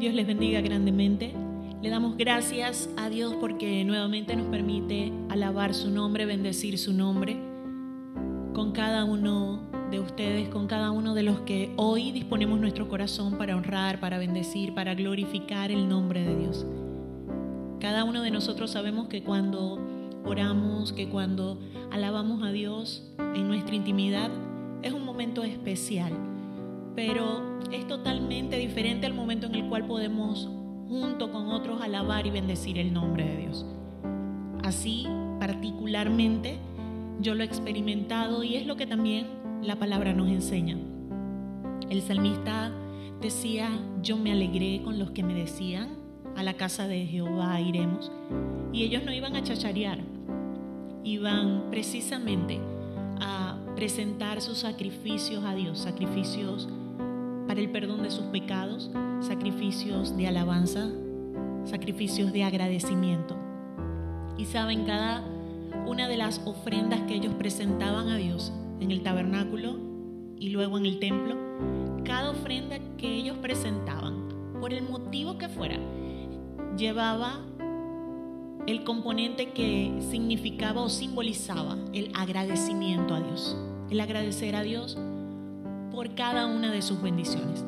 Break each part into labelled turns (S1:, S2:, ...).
S1: Dios les bendiga grandemente. Le damos gracias a Dios porque nuevamente nos permite alabar su nombre, bendecir su nombre con cada uno de ustedes, con cada uno de los que hoy disponemos nuestro corazón para honrar, para bendecir, para glorificar el nombre de Dios. Cada uno de nosotros sabemos que cuando oramos, que cuando alabamos a Dios en nuestra intimidad, es un momento especial pero es totalmente diferente al momento en el cual podemos junto con otros alabar y bendecir el nombre de Dios. Así, particularmente, yo lo he experimentado y es lo que también la palabra nos enseña. El salmista decía, yo me alegré con los que me decían, a la casa de Jehová iremos. Y ellos no iban a chacharear, iban precisamente a presentar sus sacrificios a Dios, sacrificios el perdón de sus pecados, sacrificios de alabanza, sacrificios de agradecimiento. Y saben, cada una de las ofrendas que ellos presentaban a Dios en el tabernáculo y luego en el templo, cada ofrenda que ellos presentaban, por el motivo que fuera, llevaba el componente que significaba o simbolizaba el agradecimiento a Dios. El agradecer a Dios por cada una de sus bendiciones.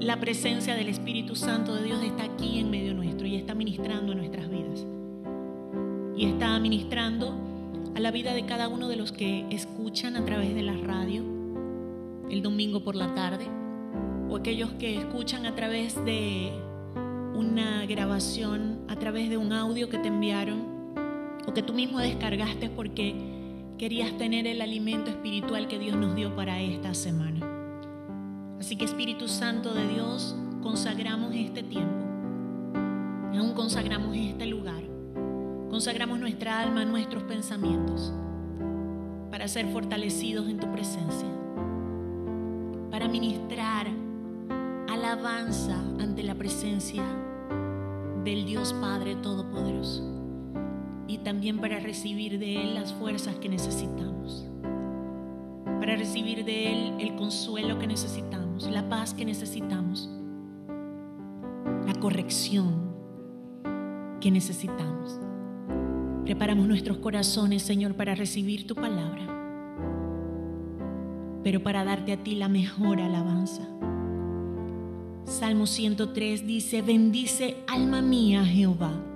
S1: La presencia del Espíritu Santo de Dios está aquí en medio nuestro y está ministrando en nuestras vidas. Y está ministrando a la vida de cada uno de los que escuchan a través de la radio el domingo por la tarde o aquellos que escuchan a través de una grabación, a través de un audio que te enviaron o que tú mismo descargaste porque querías tener el alimento espiritual que Dios nos dio para esta semana. Así que Espíritu Santo de Dios, consagramos este tiempo, aún consagramos este lugar, consagramos nuestra alma, nuestros pensamientos, para ser fortalecidos en tu presencia, para ministrar alabanza ante la presencia del Dios Padre Todopoderoso y también para recibir de Él las fuerzas que necesitamos, para recibir de Él el consuelo que necesitamos, la paz que necesitamos, la corrección que necesitamos. Preparamos nuestros corazones, Señor, para recibir tu palabra, pero para darte a ti la mejor alabanza. Salmo 103 dice, bendice alma mía Jehová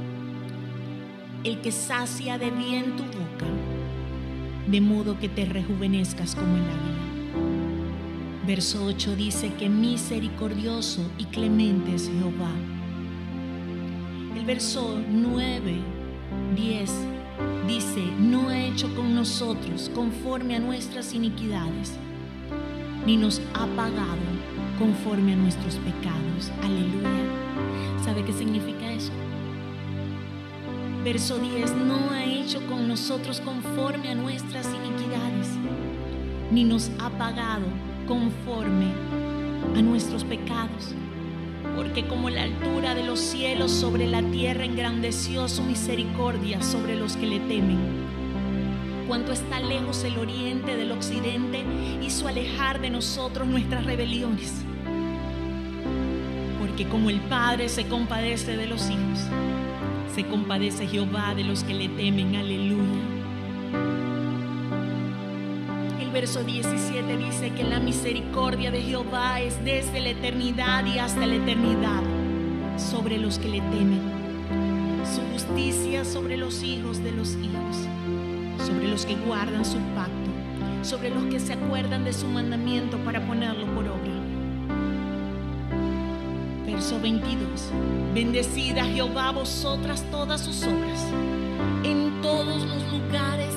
S1: el que sacia de bien tu boca, de modo que te rejuvenezcas como el águila. Verso 8 dice que misericordioso y clemente es Jehová. El verso 9, 10 dice, no ha hecho con nosotros conforme a nuestras iniquidades, ni nos ha pagado conforme a nuestros pecados. Aleluya. ¿Sabe qué significa eso? Verso 10, no ha hecho con nosotros conforme a nuestras iniquidades, ni nos ha pagado conforme a nuestros pecados. Porque como la altura de los cielos sobre la tierra engrandeció su misericordia sobre los que le temen. Cuanto está lejos el oriente del occidente, hizo alejar de nosotros nuestras rebeliones. Porque como el Padre se compadece de los hijos, se compadece Jehová de los que le temen. Aleluya. El verso 17 dice que la misericordia de Jehová es desde la eternidad y hasta la eternidad sobre los que le temen. Su justicia sobre los hijos de los hijos, sobre los que guardan su pacto, sobre los que se acuerdan de su mandamiento para ponerlo por obra 22. Bendecida Jehová vosotras todas sus obras en todos los lugares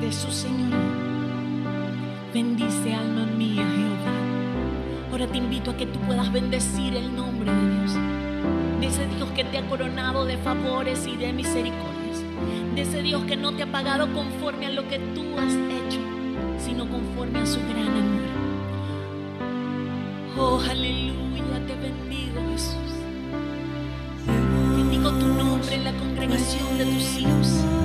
S1: de su Señor. Bendice alma mía Jehová. Ahora te invito a que tú puedas bendecir el nombre de Dios. De ese Dios que te ha coronado de favores y de misericordias. De ese Dios que no te ha pagado conforme a lo que tú has hecho, sino conforme a su gran amor. Oh, aleluya, te bendigo bendigo, Jesús. Tu nombre en la congregación de tus hijos.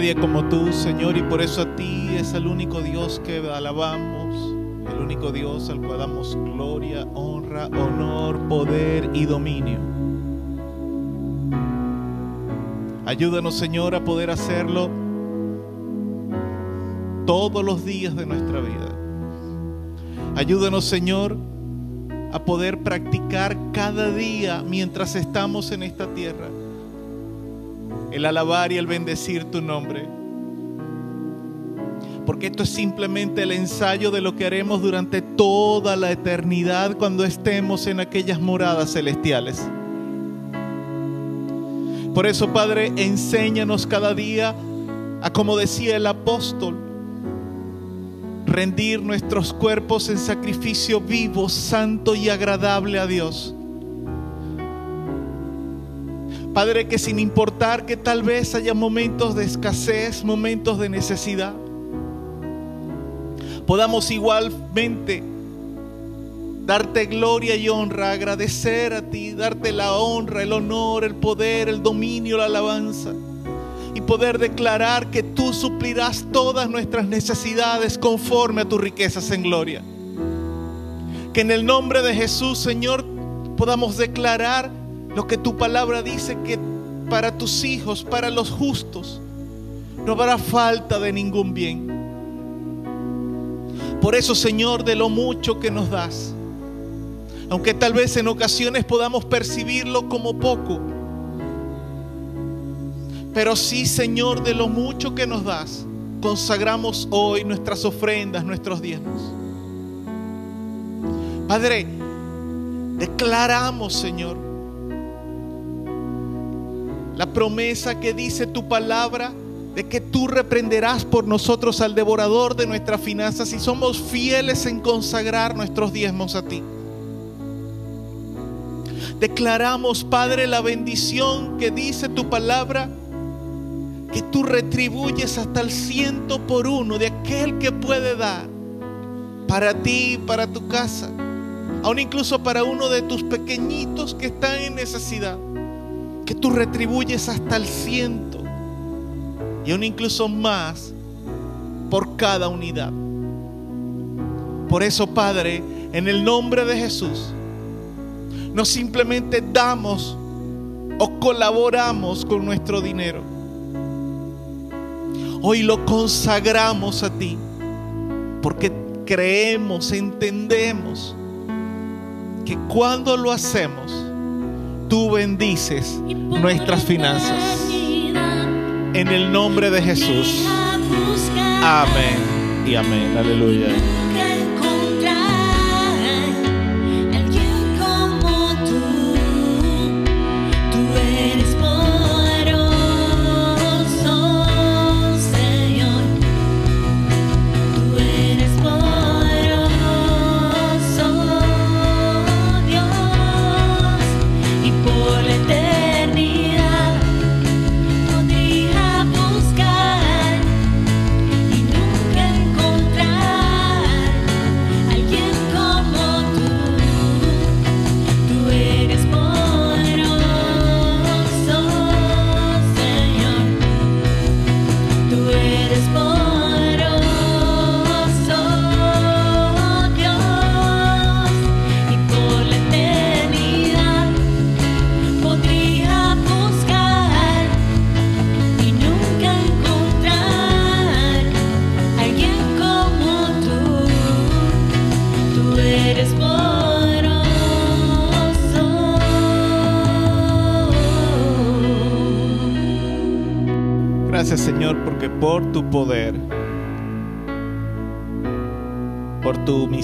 S1: Nadie como tú, Señor, y por
S2: eso a ti es el único Dios que alabamos, el único Dios al cual damos gloria, honra, honor, poder y dominio. Ayúdanos, Señor, a poder hacerlo todos los días de nuestra vida. Ayúdanos, Señor, a poder practicar cada día mientras estamos en esta tierra el alabar y el bendecir tu nombre. Porque esto es simplemente el ensayo de lo que haremos durante toda la eternidad cuando estemos en aquellas moradas celestiales. Por eso, Padre, enséñanos cada día a, como decía el apóstol, rendir nuestros cuerpos en sacrificio vivo, santo y agradable a Dios. Padre, que sin importar que tal vez haya momentos de escasez, momentos de necesidad, podamos igualmente darte gloria y honra, agradecer a ti, darte la honra, el honor, el poder, el dominio, la alabanza y poder declarar que tú suplirás todas nuestras necesidades conforme a tus riquezas en gloria. Que en el nombre de Jesús, Señor, podamos declarar lo que tu palabra dice, que para tus hijos, para los justos, no habrá falta de ningún bien. Por eso, Señor, de lo mucho que nos das, aunque tal vez en ocasiones podamos percibirlo como poco, pero sí, Señor, de lo mucho que nos das, consagramos hoy nuestras ofrendas, nuestros diezmos. Padre, declaramos, Señor, la promesa que dice tu palabra de que tú reprenderás por nosotros al devorador de nuestras finanzas y somos fieles en consagrar nuestros diezmos a ti. Declaramos, Padre, la bendición que dice tu palabra que tú retribuyes hasta el ciento por uno de aquel que puede dar para ti, para tu casa, aún incluso para uno de tus pequeñitos que están en necesidad, que tú retribuyes hasta el ciento y aún incluso más por cada unidad. Por eso, Padre, en el nombre de Jesús, no simplemente damos o colaboramos con nuestro dinero, Hoy lo consagramos a ti porque creemos, entendemos que cuando lo hacemos, tú bendices nuestras finanzas. En el nombre de Jesús. Amén y amén. Aleluya.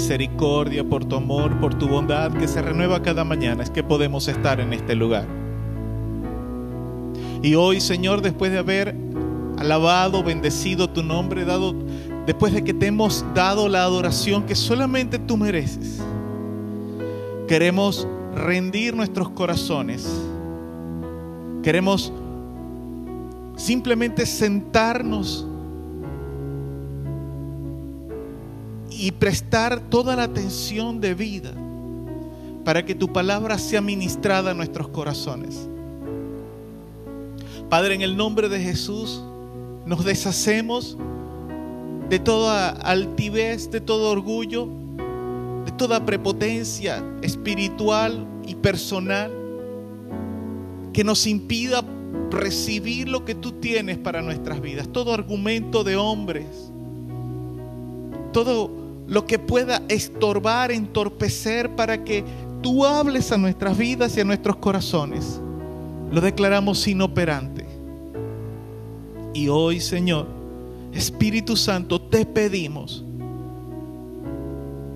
S2: Misericordia, por tu amor, por tu bondad que se renueva cada mañana, es que podemos estar en este lugar. Y hoy, Señor, después de haber alabado, bendecido tu nombre, dado, después de que te hemos dado la adoración que solamente tú mereces, queremos rendir nuestros corazones. Queremos simplemente sentarnos y prestar toda la atención de vida para que tu palabra sea ministrada a nuestros corazones. Padre, en el nombre de Jesús, nos deshacemos de toda altivez, de todo orgullo, de toda prepotencia espiritual y personal que nos impida recibir lo que tú tienes para nuestras vidas. Todo argumento de hombres, todo lo que pueda estorbar, entorpecer para que tú hables a nuestras vidas y a nuestros corazones, lo declaramos inoperante. Y hoy, Señor, Espíritu Santo, te pedimos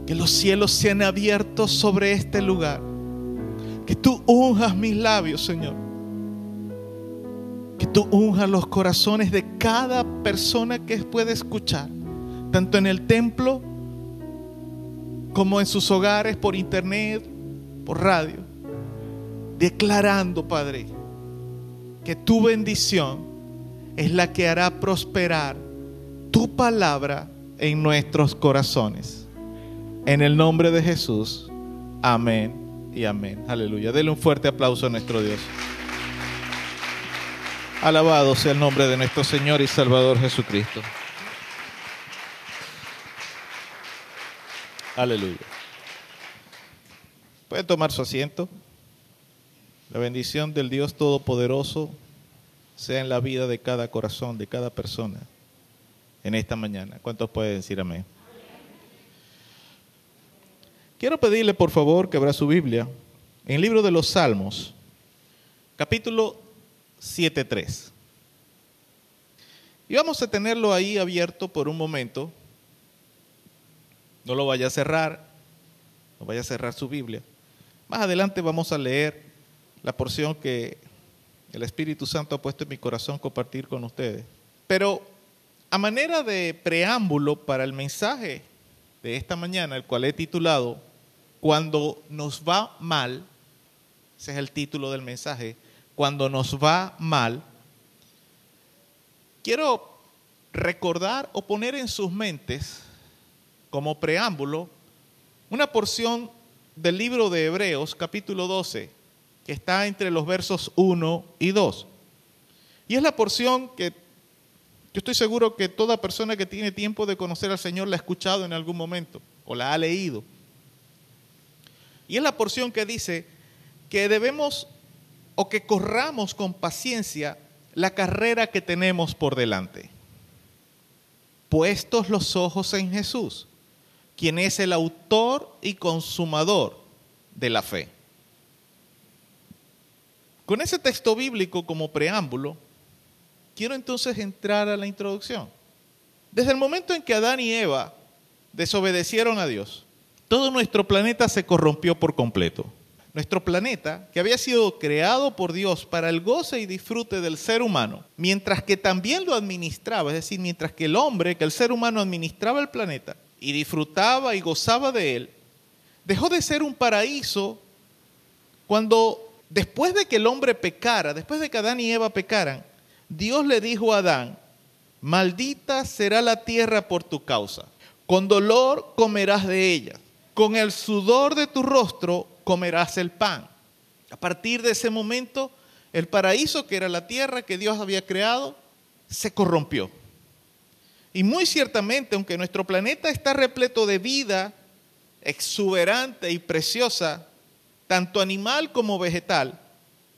S2: que los cielos sean abiertos sobre este lugar. Que tú unjas mis labios, Señor. Que tú unjas los corazones de cada persona que puede escuchar, tanto en el templo como en sus hogares, por internet, por radio, declarando, Padre, que tu bendición es la que hará prosperar tu palabra en nuestros corazones. En el nombre de Jesús, amén y amén. Aleluya. Dele un fuerte aplauso a nuestro Dios. Alabado sea el nombre de nuestro Señor y Salvador Jesucristo. Aleluya. Puede tomar su asiento. La bendición del Dios Todopoderoso sea en la vida de cada corazón, de cada persona en esta mañana. ¿Cuántos pueden decir amén? Quiero pedirle por favor que abra su Biblia en el libro de los Salmos, capítulo 7.3. Y vamos a tenerlo ahí abierto por un momento. No lo vaya a cerrar, no vaya a cerrar su Biblia. Más adelante vamos a leer la porción que el Espíritu Santo ha puesto en mi corazón compartir con ustedes. Pero a manera de preámbulo para el mensaje de esta mañana, el cual he titulado Cuando nos va mal, ese es el título del mensaje, Cuando nos va mal, quiero recordar o poner en sus mentes como preámbulo una porción del libro de Hebreos capítulo 12, que está entre los versos 1 y 2. Y es la porción que yo estoy seguro que toda persona que tiene tiempo de conocer al Señor la ha escuchado en algún momento o la ha leído. Y es la porción que dice que debemos o que corramos con paciencia la carrera que tenemos por delante. Puestos los ojos en Jesús, quien es el autor y consumador de la fe. Con ese texto bíblico como preámbulo, quiero entonces entrar a la introducción. Desde el momento en que Adán y Eva desobedecieron a Dios, todo nuestro planeta se corrompió por completo. Nuestro planeta, que había sido creado por Dios para el goce y disfrute del ser humano, mientras que también lo administraba, es decir, mientras que el hombre, que el ser humano administraba el planeta y disfrutaba y gozaba de él, dejó de ser un paraíso cuando después de que el hombre pecara, después de que Adán y Eva pecaran, Dios le dijo a Adán, maldita será la tierra por tu causa, con dolor comerás de ella, con el sudor de tu rostro comerás el pan. A partir de ese momento, el paraíso que era la tierra que Dios había creado, se corrompió. Y muy ciertamente, aunque nuestro planeta está repleto de vida exuberante y preciosa, tanto animal como vegetal,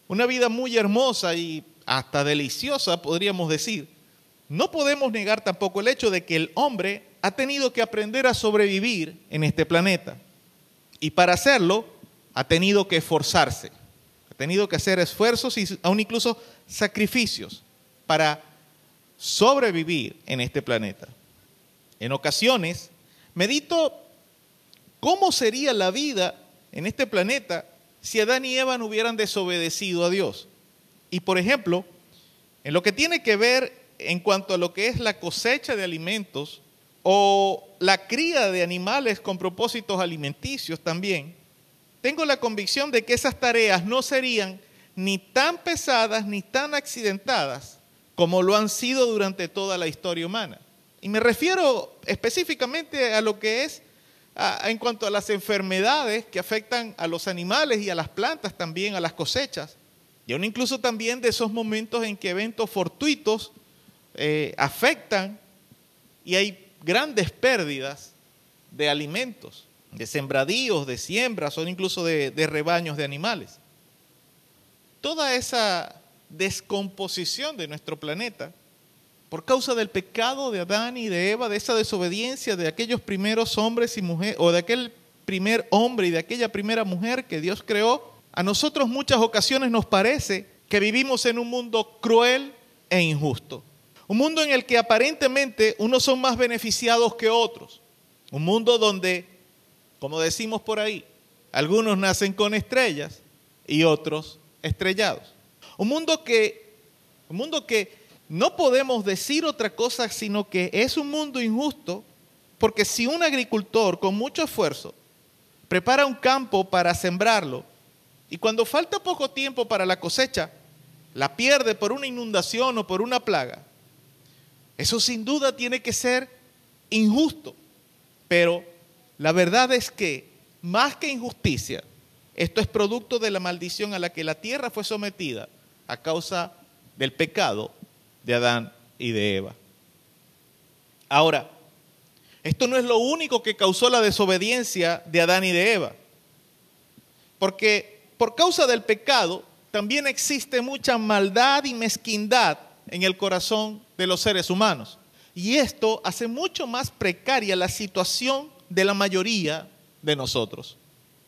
S2: una vida muy hermosa y hasta deliciosa, podríamos decir, no podemos negar tampoco el hecho de que el hombre ha tenido que aprender a sobrevivir en este planeta. Y para hacerlo, ha tenido que esforzarse, ha tenido que hacer esfuerzos y aún incluso sacrificios para sobrevivir en este planeta. En ocasiones, medito cómo sería la vida en este planeta si Adán y Eva no hubieran desobedecido a Dios. Y por ejemplo, en lo que tiene que ver en cuanto a lo que es la cosecha de alimentos o la cría de animales con propósitos alimenticios también, tengo la convicción de que esas tareas no serían ni tan pesadas ni tan accidentadas como lo han sido durante toda la historia humana. Y me refiero específicamente a lo que es en cuanto a las enfermedades que afectan a los animales y a las plantas también, a las cosechas Y aún incluso también de esos momentos en que eventos fortuitos eh, afectan y hay grandes pérdidas de alimentos, de sembradíos, de siembras o incluso de, de rebaños de animales. Toda esa descomposición de nuestro planeta por causa del pecado de Adán y de Eva, de esa desobediencia de aquellos primeros hombres y mujeres, o de aquel primer hombre y de aquella primera mujer que Dios creó, a nosotros muchas ocasiones nos parece que vivimos en un mundo cruel e injusto. Un mundo en el que aparentemente unos son más beneficiados que otros. Un mundo donde, como decimos por ahí, algunos nacen con estrellas y otros estrellados. Un mundo que, un mundo que no podemos decir otra cosa sino que es un mundo injusto, porque si un agricultor con mucho esfuerzo prepara un campo para sembrarlo y cuando falta poco tiempo para la cosecha, la pierde por una inundación o por una plaga, eso sin duda tiene que ser injusto. Pero la verdad es que, más que injusticia, esto es producto de la maldición a la que la tierra fue sometida a causa del pecado de Adán y de Eva. Ahora, esto no es lo único que causó la desobediencia de Adán y de Eva. Porque por causa del pecado también existe mucha maldad y mezquindad en el corazón de los seres humanos. Y esto hace mucho más precaria la situación de la mayoría de nosotros.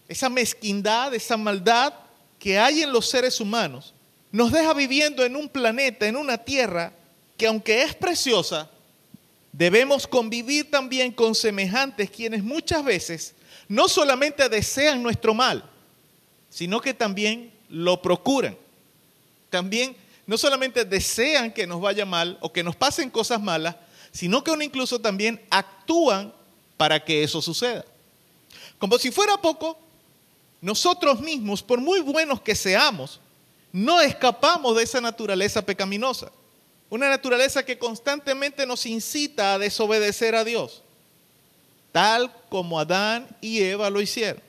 S2: Esa mezquindad, esa maldad que hay en los seres humanos nos deja viviendo en un planeta, en una tierra que aunque es preciosa, debemos convivir también con semejantes quienes muchas veces no solamente desean nuestro mal, sino que también lo procuran. También no solamente desean que nos vaya mal o que nos pasen cosas malas, sino que incluso también actúan para que eso suceda. Como si fuera poco, nosotros mismos, por muy buenos que seamos, no escapamos de esa naturaleza pecaminosa. Una naturaleza que constantemente nos incita a desobedecer a Dios, tal como Adán y Eva lo hicieron.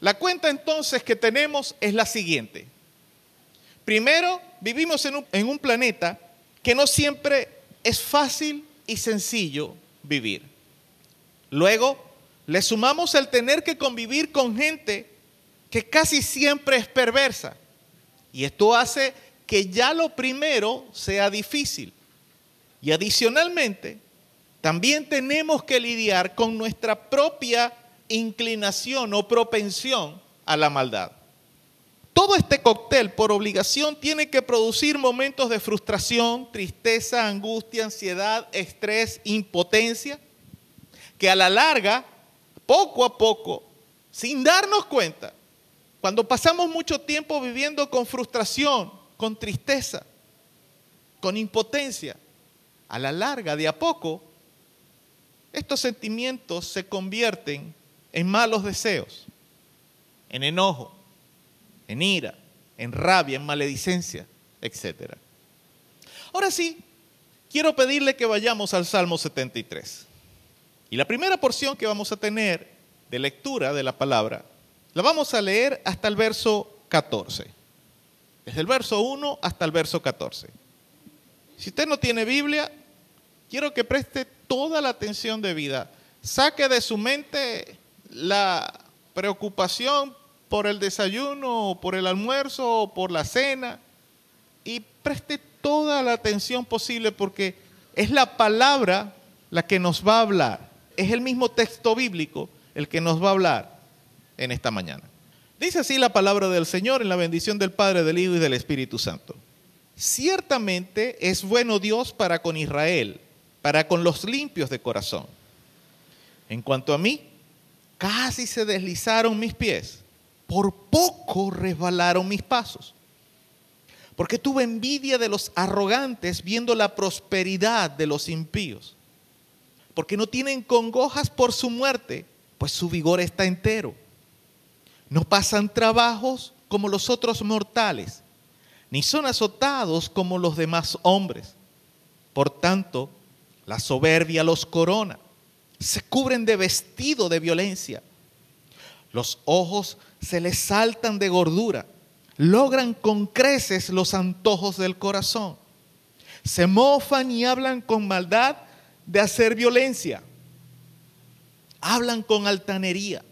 S2: La cuenta entonces que tenemos es la siguiente. Primero, vivimos en un, planeta que no siempre es fácil y sencillo vivir. Luego, le sumamos el tener que convivir con gente que casi siempre es perversa y esto hace que ya lo primero sea difícil. Y adicionalmente, también tenemos que lidiar con nuestra propia inclinación o propensión a la maldad. Todo este cóctel por obligación tiene que producir momentos de frustración, tristeza, angustia, ansiedad, estrés, impotencia, que a la larga, poco a poco, sin darnos cuenta, cuando pasamos mucho tiempo viviendo con frustración, con tristeza, con impotencia, a la larga, de a poco, estos sentimientos se convierten en malos deseos, en enojo, en ira, en rabia, en maledicencia, etc. Ahora sí, quiero pedirle que vayamos al Salmo 73. Y la primera porción que vamos a tener de lectura de la palabra la vamos a leer hasta el verso 14. Desde el verso 1 hasta el verso 14. Si usted no tiene Biblia, quiero que preste toda la atención de vida. Saque de su mente la preocupación por el desayuno, por el almuerzo, por la cena, y preste toda la atención posible porque es la palabra la que nos va a hablar. Es el mismo texto bíblico el que nos va a hablar en esta mañana. Dice así la palabra del Señor en la bendición del Padre, del Hijo y del Espíritu Santo. Ciertamente es bueno Dios para con Israel, para con los limpios de corazón. En cuanto a mí, casi se deslizaron mis pies, por poco resbalaron mis pasos. Porque tuve envidia de los arrogantes viendo la prosperidad de los impíos. Porque no tienen congojas por su muerte, pues su vigor está entero. No pasan trabajos como los otros mortales, ni son azotados como los demás hombres. Por tanto, la soberbia los corona, se cubren de vestido de violencia. Los ojos se les saltan de gordura, logran con creces los antojos del corazón. Se mofan y hablan con maldad de hacer violencia. Hablan con altanería.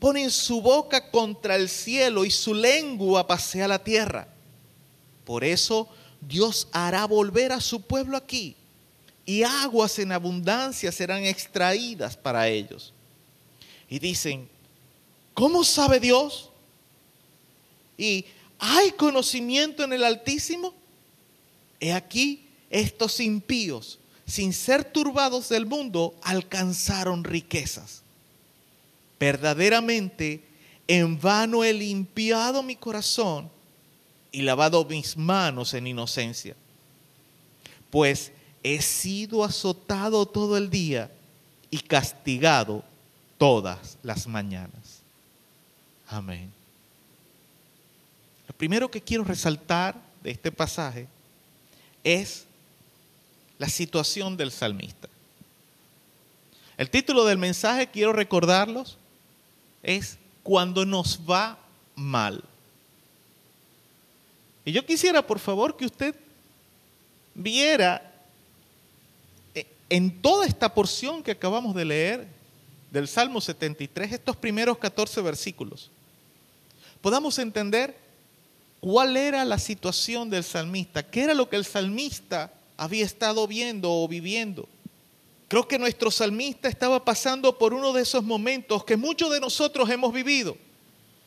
S2: Ponen su boca contra el cielo y su lengua pasea la tierra. Por eso Dios hará volver a su pueblo aquí y aguas en abundancia serán extraídas para ellos. Y dicen, ¿cómo sabe Dios? Y ¿hay conocimiento en el Altísimo? He aquí, estos impíos, sin ser turbados del mundo, alcanzaron riquezas. Verdaderamente, en vano he limpiado mi corazón y lavado mis manos en inocencia. Pues he sido azotado todo el día y castigado todas las mañanas. Amén. Lo primero que quiero resaltar de este pasaje es la situación del salmista. El título del mensaje, quiero recordarlos, es Cuando nos va mal. Y yo quisiera, por favor, que usted viera eh, en toda esta porción que acabamos de leer del Salmo 73, estos primeros 14 versículos, podamos entender cuál era la situación del salmista, qué era lo que el salmista había estado viendo o viviendo. Creo que nuestro salmista estaba pasando por uno de esos momentos que muchos de nosotros hemos vivido.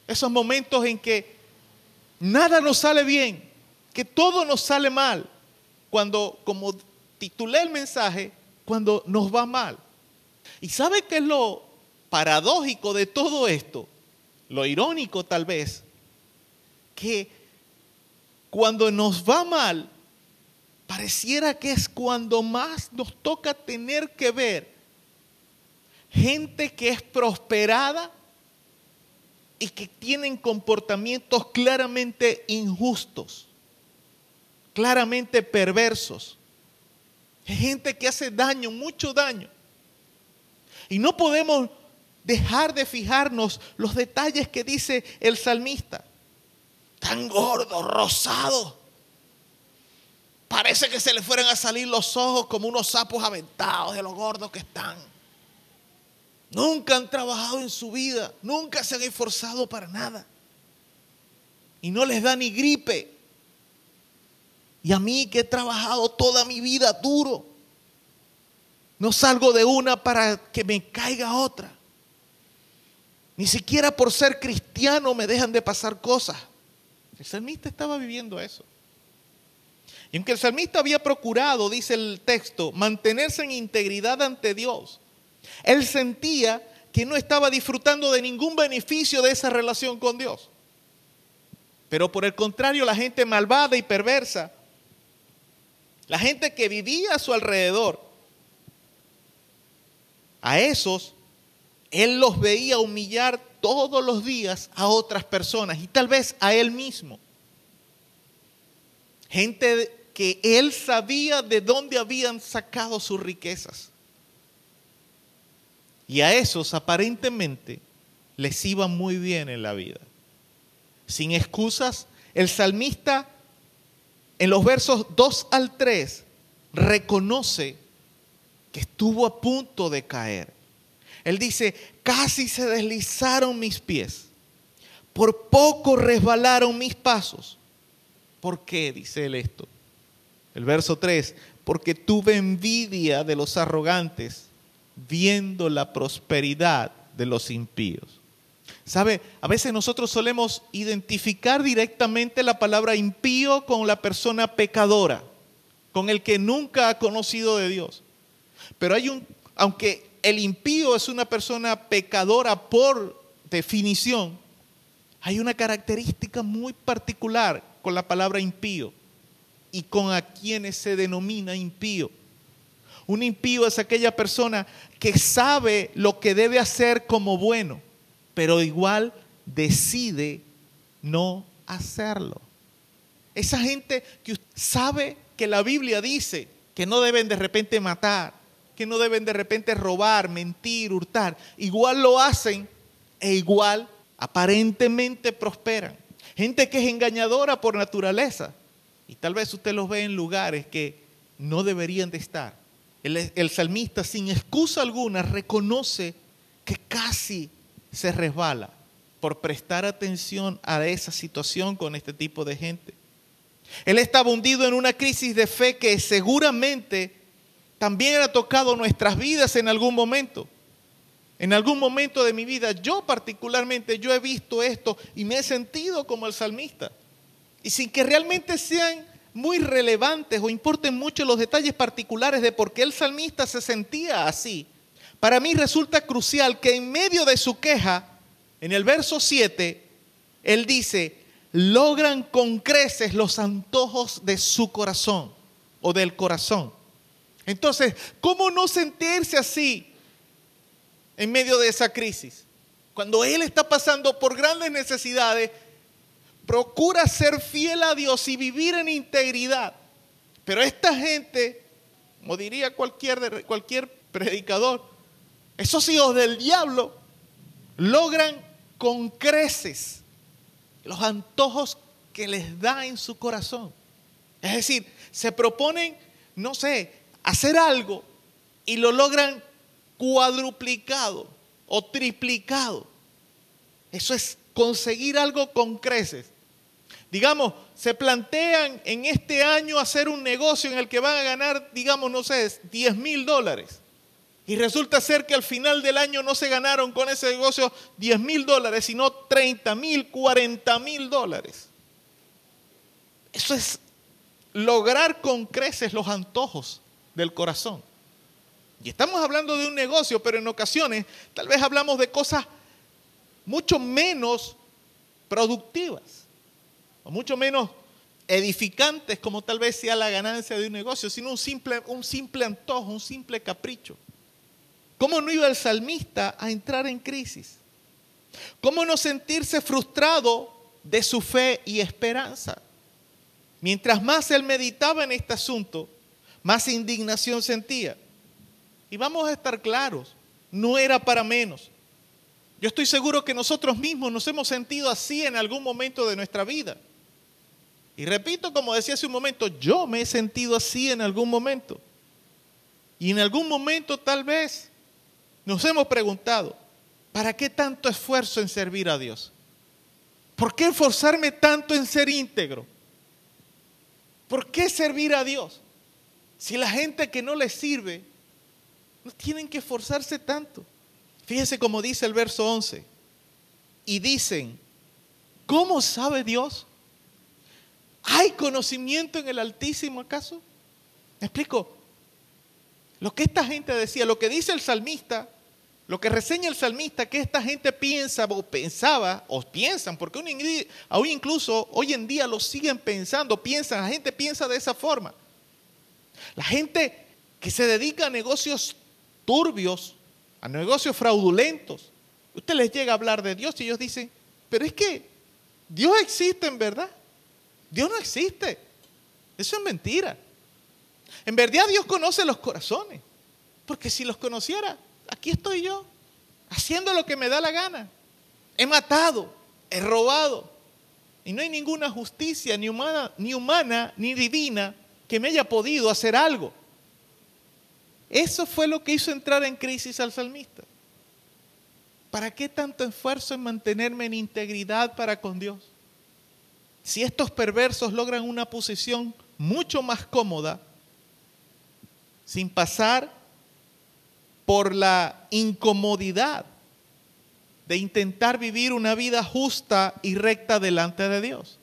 S2: Esos momentos en que nada nos sale bien, que todo nos sale mal. Cuando, como titulé el mensaje, cuando nos va mal. ¿Y sabe qué es lo paradójico de todo esto? Lo irónico tal vez, que cuando nos va mal, pareciera que es cuando más nos toca tener que ver gente que es prosperada y que tienen comportamientos claramente injustos, claramente perversos. Gente que hace daño, mucho daño. Y no podemos dejar de fijarnos los detalles que dice el salmista. Tan gordo, rosado. Parece que se le fueran a salir los ojos como unos sapos aventados de los gordos que están. Nunca han trabajado en su vida, nunca se han esforzado para nada. Y no les da ni gripe. Y a mí que he trabajado toda mi vida duro, no salgo de una para que me caiga otra. Ni siquiera por ser cristiano me dejan de pasar cosas. El salmista estaba viviendo eso. Y aunque el salmista había procurado, dice el texto, mantenerse en integridad ante Dios, él sentía que no estaba disfrutando de ningún beneficio de esa relación con Dios. Pero por el contrario, la gente malvada y perversa, la gente que vivía a su alrededor, a esos, él los veía humillar todos los días a otras personas y tal vez a él mismo. Gente que él sabía de dónde habían sacado sus riquezas. Y a esos aparentemente les iba muy bien en la vida. Sin excusas, el salmista en los versos 2 al 3 reconoce que estuvo a punto de caer. Él dice, casi se deslizaron mis pies, por poco resbalaron mis pasos. ¿Por qué? Dice él esto. El verso 3, porque tuve envidia de los arrogantes viendo la prosperidad de los impíos. ¿Sabe? A veces nosotros solemos identificar directamente la palabra impío con la persona pecadora, con el que nunca ha conocido de Dios. Pero hay un, aunque el impío es una persona pecadora por definición, hay una característica muy particular con la palabra impío y con a quienes se denomina impío. Un impío es aquella persona que sabe lo que debe hacer como bueno, pero igual decide no hacerlo. Esa gente que sabe que la Biblia dice que no deben de repente matar, que no deben de repente robar, mentir, hurtar, igual lo hacen e igual aparentemente prosperan. Gente que es engañadora por naturaleza. Y tal vez usted los ve en lugares que no deberían de estar. El, salmista sin excusa alguna reconoce que casi se resbala por prestar atención a esa situación con este tipo de gente. Él estaba hundido en una crisis de fe que seguramente también ha tocado nuestras vidas en algún momento. En algún momento de mi vida, yo particularmente, yo he visto esto y me he sentido como el salmista. Y sin que realmente sean muy relevantes o importen mucho los detalles particulares de por qué el salmista se sentía así, para mí resulta crucial que en medio de su queja, en el verso 7, él dice, logran con creces los antojos de su corazón o del corazón. Entonces, ¿cómo no sentirse así en medio de esa crisis? Cuando Él está pasando por grandes necesidades, procura ser fiel a Dios y vivir en integridad. Pero esta gente, como diría cualquier, cualquier predicador, esos hijos del diablo logran con creces los antojos que les da en su corazón. Es decir, se proponen, no sé, hacer algo y lo logran cuadruplicado o triplicado. Eso es conseguir algo con creces. Digamos, se plantean en este año hacer un negocio en el que van a ganar, digamos, no sé, 10 mil dólares. Y resulta ser que al final del año no se ganaron con ese negocio 10 mil dólares, sino 30 mil, 40 mil dólares. Eso es lograr con creces los antojos del corazón. Y estamos hablando de un negocio, pero en ocasiones tal vez hablamos de cosas mucho menos productivas, o mucho menos edificantes como tal vez sea la ganancia de un negocio, sino un simple, un simple antojo, un simple capricho. ¿Cómo no iba el salmista a entrar en crisis? ¿Cómo no sentirse frustrado de su fe y esperanza? Mientras más él meditaba en este asunto, más indignación sentía. Y vamos a estar claros, no era para menos. Yo estoy seguro que nosotros mismos nos hemos sentido así en algún momento de nuestra vida. Y repito, como decía hace un momento, yo me he sentido así en algún momento. Y en algún momento tal vez nos hemos preguntado, ¿para qué tanto esfuerzo en servir a Dios? ¿Por qué esforzarme tanto en ser íntegro? ¿Por qué servir a Dios? Si la gente que no le sirve, no tienen que esforzarse tanto. Fíjese como dice el verso 11. Y dicen, ¿cómo sabe Dios? ¿Hay conocimiento en el Altísimo acaso? ¿Me explico? Lo que esta gente decía, lo que dice el salmista, lo que reseña el salmista, que esta gente piensa o pensaba, o piensan, porque aún incluso hoy en día lo siguen pensando, piensan, la gente piensa de esa forma. La gente que se dedica a negocios turbios, a negocios fraudulentos, usted les llega a hablar de Dios y ellos dicen, pero es que Dios existe en verdad. Dios no existe. Eso es mentira. En verdad Dios conoce los corazones. Porque si los conociera, aquí estoy yo, haciendo lo que me da la gana. He matado, he robado. Y no hay ninguna justicia, ni humana, ni humana, ni divina, que me haya podido hacer algo. Eso fue lo que hizo entrar en crisis al salmista. ¿Para qué tanto esfuerzo en mantenerme en integridad para con Dios? Si estos perversos logran una posición mucho más cómoda, sin pasar por la incomodidad de intentar vivir una vida justa y recta delante de Dios.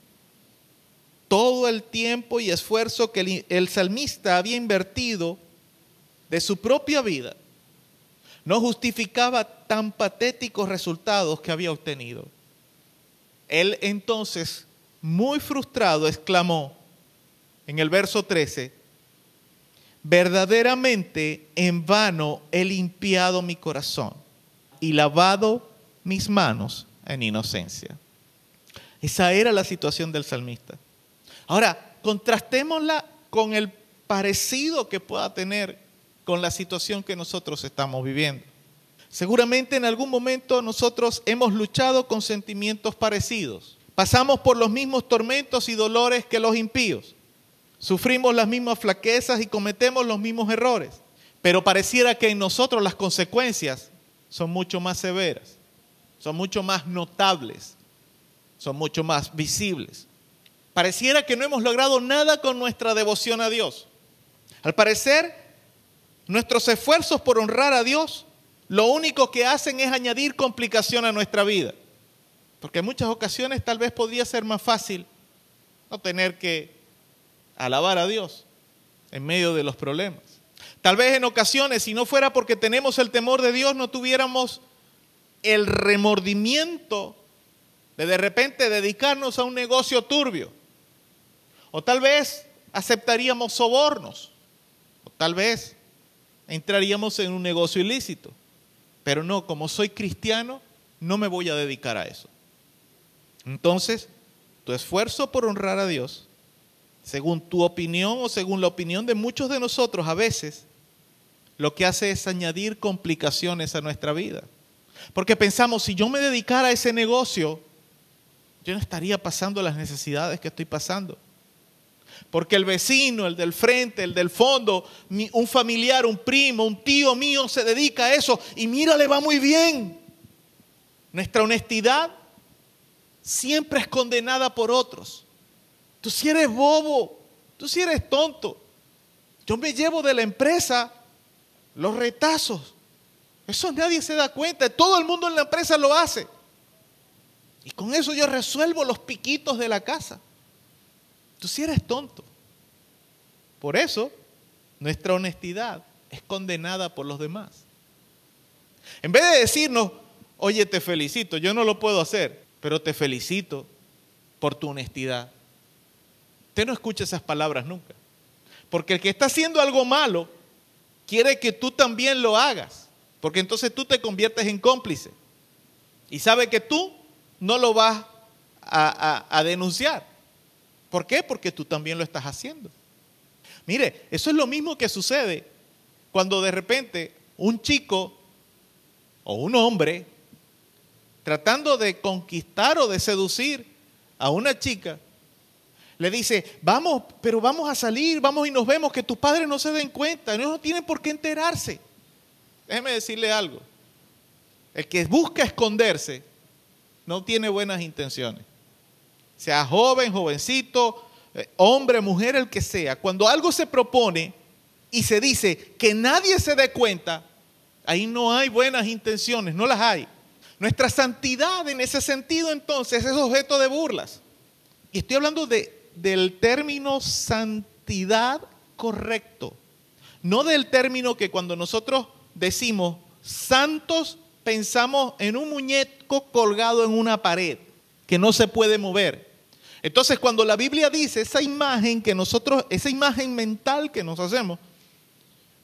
S2: Todo el tiempo y esfuerzo que el, salmista había invertido de su propia vida no justificaba tan patéticos resultados que había obtenido. Él entonces, muy frustrado, exclamó en el verso 13, verdaderamente en vano he limpiado mi corazón y lavado mis manos en inocencia. Esa era la situación del salmista. Ahora, contrastémosla con el parecido que pueda tener con la situación que nosotros estamos viviendo. Seguramente en algún momento nosotros hemos luchado con sentimientos parecidos Pasamos por los mismos tormentos y dolores que los impíos. Sufrimos las mismas flaquezas y cometemos los mismos errores. Pero pareciera que en nosotros las consecuencias son mucho más severas, son mucho más notables, son mucho más visibles. Pareciera que no hemos logrado nada con nuestra devoción a Dios. Al parecer, nuestros esfuerzos por honrar a Dios lo único que hacen es añadir complicación a nuestra vida. Porque en muchas ocasiones tal vez podría ser más fácil no tener que alabar a Dios en medio de los problemas. Tal vez en ocasiones, si no fuera porque tenemos el temor de Dios, no tuviéramos el remordimiento de de repente dedicarnos a un negocio turbio. O tal vez aceptaríamos sobornos. O tal vez entraríamos en un negocio ilícito. Pero no, como soy cristiano, no me voy a dedicar a eso. Entonces, tu esfuerzo por honrar a Dios, según tu opinión o según la opinión de muchos de nosotros a veces, lo que hace es añadir complicaciones a nuestra vida. Porque pensamos, si yo me dedicara a ese negocio, yo no estaría pasando las necesidades que estoy pasando. Porque el vecino, el del frente, el del fondo, un familiar, un primo, un tío mío se dedica a eso y mira, le va muy bien. Nuestra honestidad siempre es condenada por otros. Tú si eres bobo, tú si eres tonto. Yo me llevo de la empresa los retazos. Eso nadie se da cuenta. Todo el mundo en la empresa lo hace. Y con eso yo resuelvo los piquitos de la casa. Tú si eres tonto. Por eso, nuestra honestidad es condenada por los demás. En vez de decirnos, oye, te felicito, yo no lo puedo hacer, pero te felicito por tu honestidad. Usted no escucha esas palabras nunca. Porque el que está haciendo algo malo quiere que tú también lo hagas. Porque entonces tú te conviertes en cómplice. Y sabe que tú no lo vas a, a denunciar. ¿Por qué? Porque tú también lo estás haciendo. Mire, eso es lo mismo que sucede cuando de repente un chico o un hombre tratando de conquistar o de seducir a una chica, le dice, vamos, pero vamos a salir, vamos y nos vemos, que tus padres no se den cuenta, no tienen por qué enterarse. Déjeme decirle algo, el que busca esconderse no tiene buenas intenciones. Sea joven, jovencito, eh, hombre, mujer, el que sea. Cuando algo se propone y se dice que nadie se dé cuenta, ahí no hay buenas intenciones, no las hay. Nuestra santidad en ese sentido entonces es objeto de burlas. Y estoy hablando de, del término santidad correcto, no del término que cuando nosotros decimos santos pensamos en un muñeco colgado en una pared que no se puede mover. Entonces, cuando la Biblia dice esa imagen que nosotros, esa imagen mental que nos hacemos,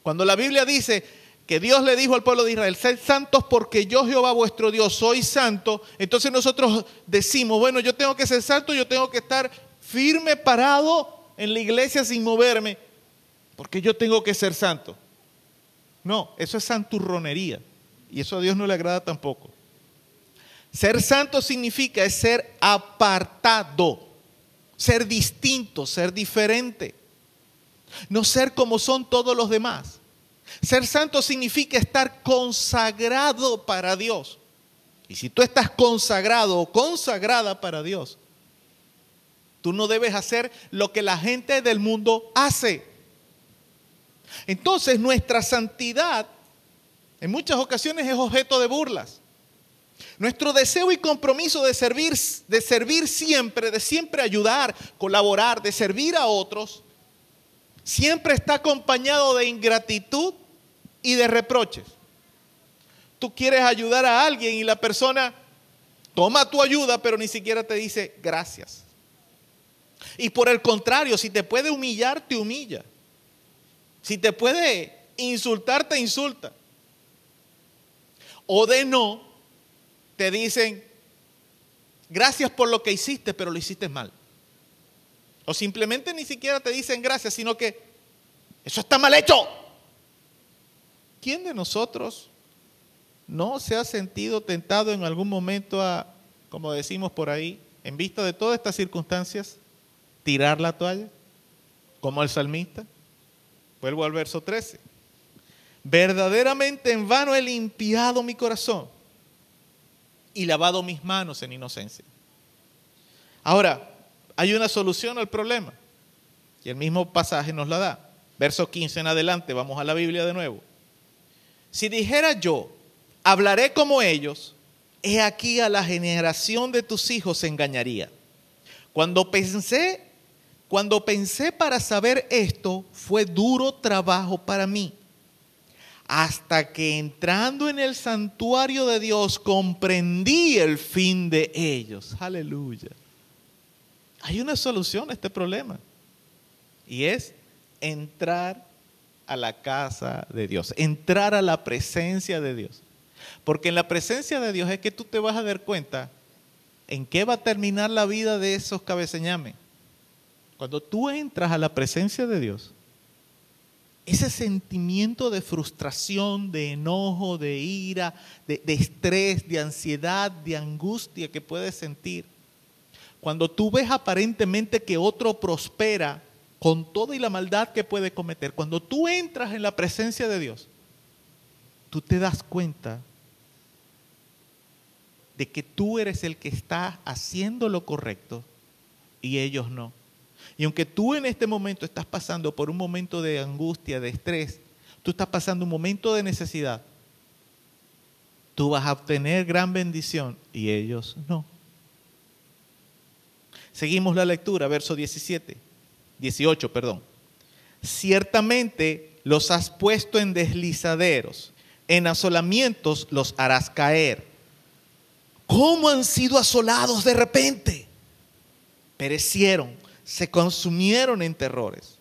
S2: cuando la Biblia dice que Dios le dijo al pueblo de Israel, sed santos porque yo Jehová vuestro Dios soy santo, entonces nosotros decimos, bueno, yo tengo que ser santo, yo tengo que estar firme, parado en la iglesia sin moverme, porque yo tengo que ser santo. No, eso es santurronería y eso a Dios no le agrada tampoco. Ser santo significa ser apartado, ser distinto, ser diferente, no ser como son todos los demás. Ser santo significa estar consagrado para Dios. Y si tú estás consagrado o consagrada para Dios, tú no debes hacer lo que la gente del mundo hace. Entonces nuestra santidad en muchas ocasiones es objeto de burlas. Nuestro deseo y compromiso de servir, de servir siempre, de siempre ayudar, colaborar, de servir a otros, siempre está acompañado de ingratitud y de reproches. Tú quieres ayudar a alguien y la persona toma tu ayuda, pero ni siquiera te dice gracias. Y por el contrario, si te puede humillar, te humilla. Si te puede insultar, te insulta. O de no, te dicen, gracias por lo que hiciste, pero lo hiciste mal. O simplemente ni siquiera te dicen gracias, sino que eso está mal hecho. ¿Quién de nosotros no se ha sentido tentado en algún momento a, como decimos por ahí, en vista de todas estas circunstancias, tirar la toalla, como el salmista? Vuelvo al verso 13. Verdaderamente en vano he limpiado mi corazón y lavado mis manos en inocencia. Ahora, hay una solución al problema. Y el mismo pasaje nos la da. Verso 15 en adelante, vamos a la Biblia de nuevo. Si dijera yo, hablaré como ellos, he aquí a la generación de tus hijos se engañaría. Cuando pensé, cuando pensé para saber esto, fue duro trabajo para mí. Hasta que entrando en el santuario de Dios comprendí el fin de ellos. Aleluya. Hay una solución a este problema. Y es entrar a la casa de Dios, entrar a la presencia de Dios. Porque en la presencia de Dios es que tú te vas a dar cuenta en qué va a terminar la vida de esos cabeceñames. Cuando tú entras a la presencia de Dios, ese sentimiento de frustración, de enojo, de ira, de, de, estrés, de ansiedad, de angustia que puedes sentir, cuando tú ves aparentemente que otro prospera con toda y la maldad que puede cometer, cuando tú entras en la presencia de Dios, tú te das cuenta de que tú eres el que está haciendo lo correcto y ellos no. Y aunque tú en este momento estás pasando por un momento de angustia, de estrés, tú estás pasando un momento de necesidad, tú vas a obtener gran bendición y ellos no. Seguimos la lectura, verso 17, 18, perdón. Ciertamente los has puesto en deslizaderos, en asolamientos los harás caer. ¿Cómo han sido asolados de repente? Perecieron, se consumieron en terrores.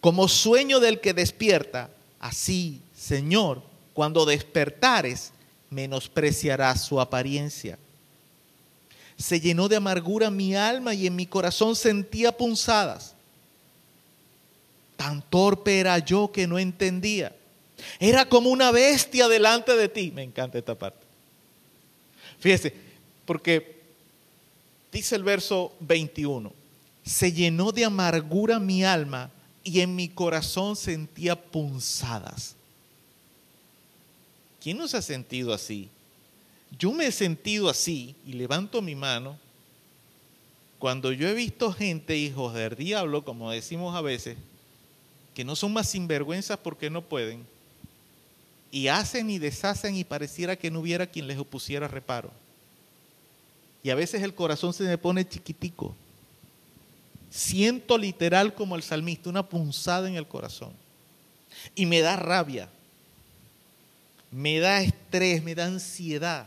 S2: Como sueño del que despierta, así, Señor, cuando despertares, menospreciarás su apariencia se llenó de amargura mi alma y en mi corazón sentía punzadas. Tan torpe era yo que no entendía. Era como una bestia delante de ti. Me encanta esta parte. Fíjese, porque dice el verso 21, se llenó de amargura mi alma y en mi corazón sentía punzadas. ¿Quién nos ha sentido así? Yo me he sentido así y levanto mi mano cuando yo he visto gente, hijos del diablo, como decimos a veces, que no son más sinvergüenzas porque no pueden, y hacen y deshacen y pareciera que no hubiera quien les opusiera reparo. Y a veces el corazón se me pone chiquitico. Siento literal como el salmista, una punzada en el corazón. Y me da rabia, me da estrés, me da ansiedad.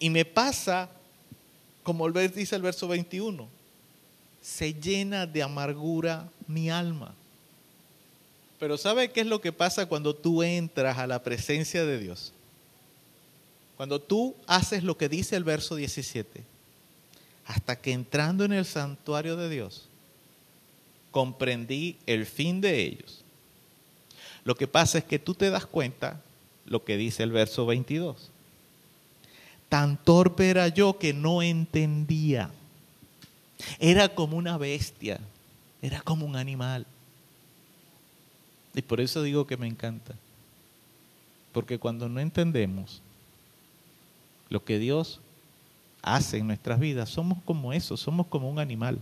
S2: Y me pasa, como dice el verso 21, se llena de amargura mi alma. Pero ¿sabe qué es lo que pasa cuando tú entras a la presencia de Dios? Cuando tú haces lo que dice el verso 17, hasta que entrando en el santuario de Dios, comprendí el fin de ellos. Lo que pasa es que tú te das cuenta lo que dice el verso 22. Tan torpe era yo que no entendía. Era como una bestia, era como un animal. Y por eso digo que me encanta. Porque cuando no entendemos lo que Dios hace en nuestras vidas, somos como eso, somos como un animal.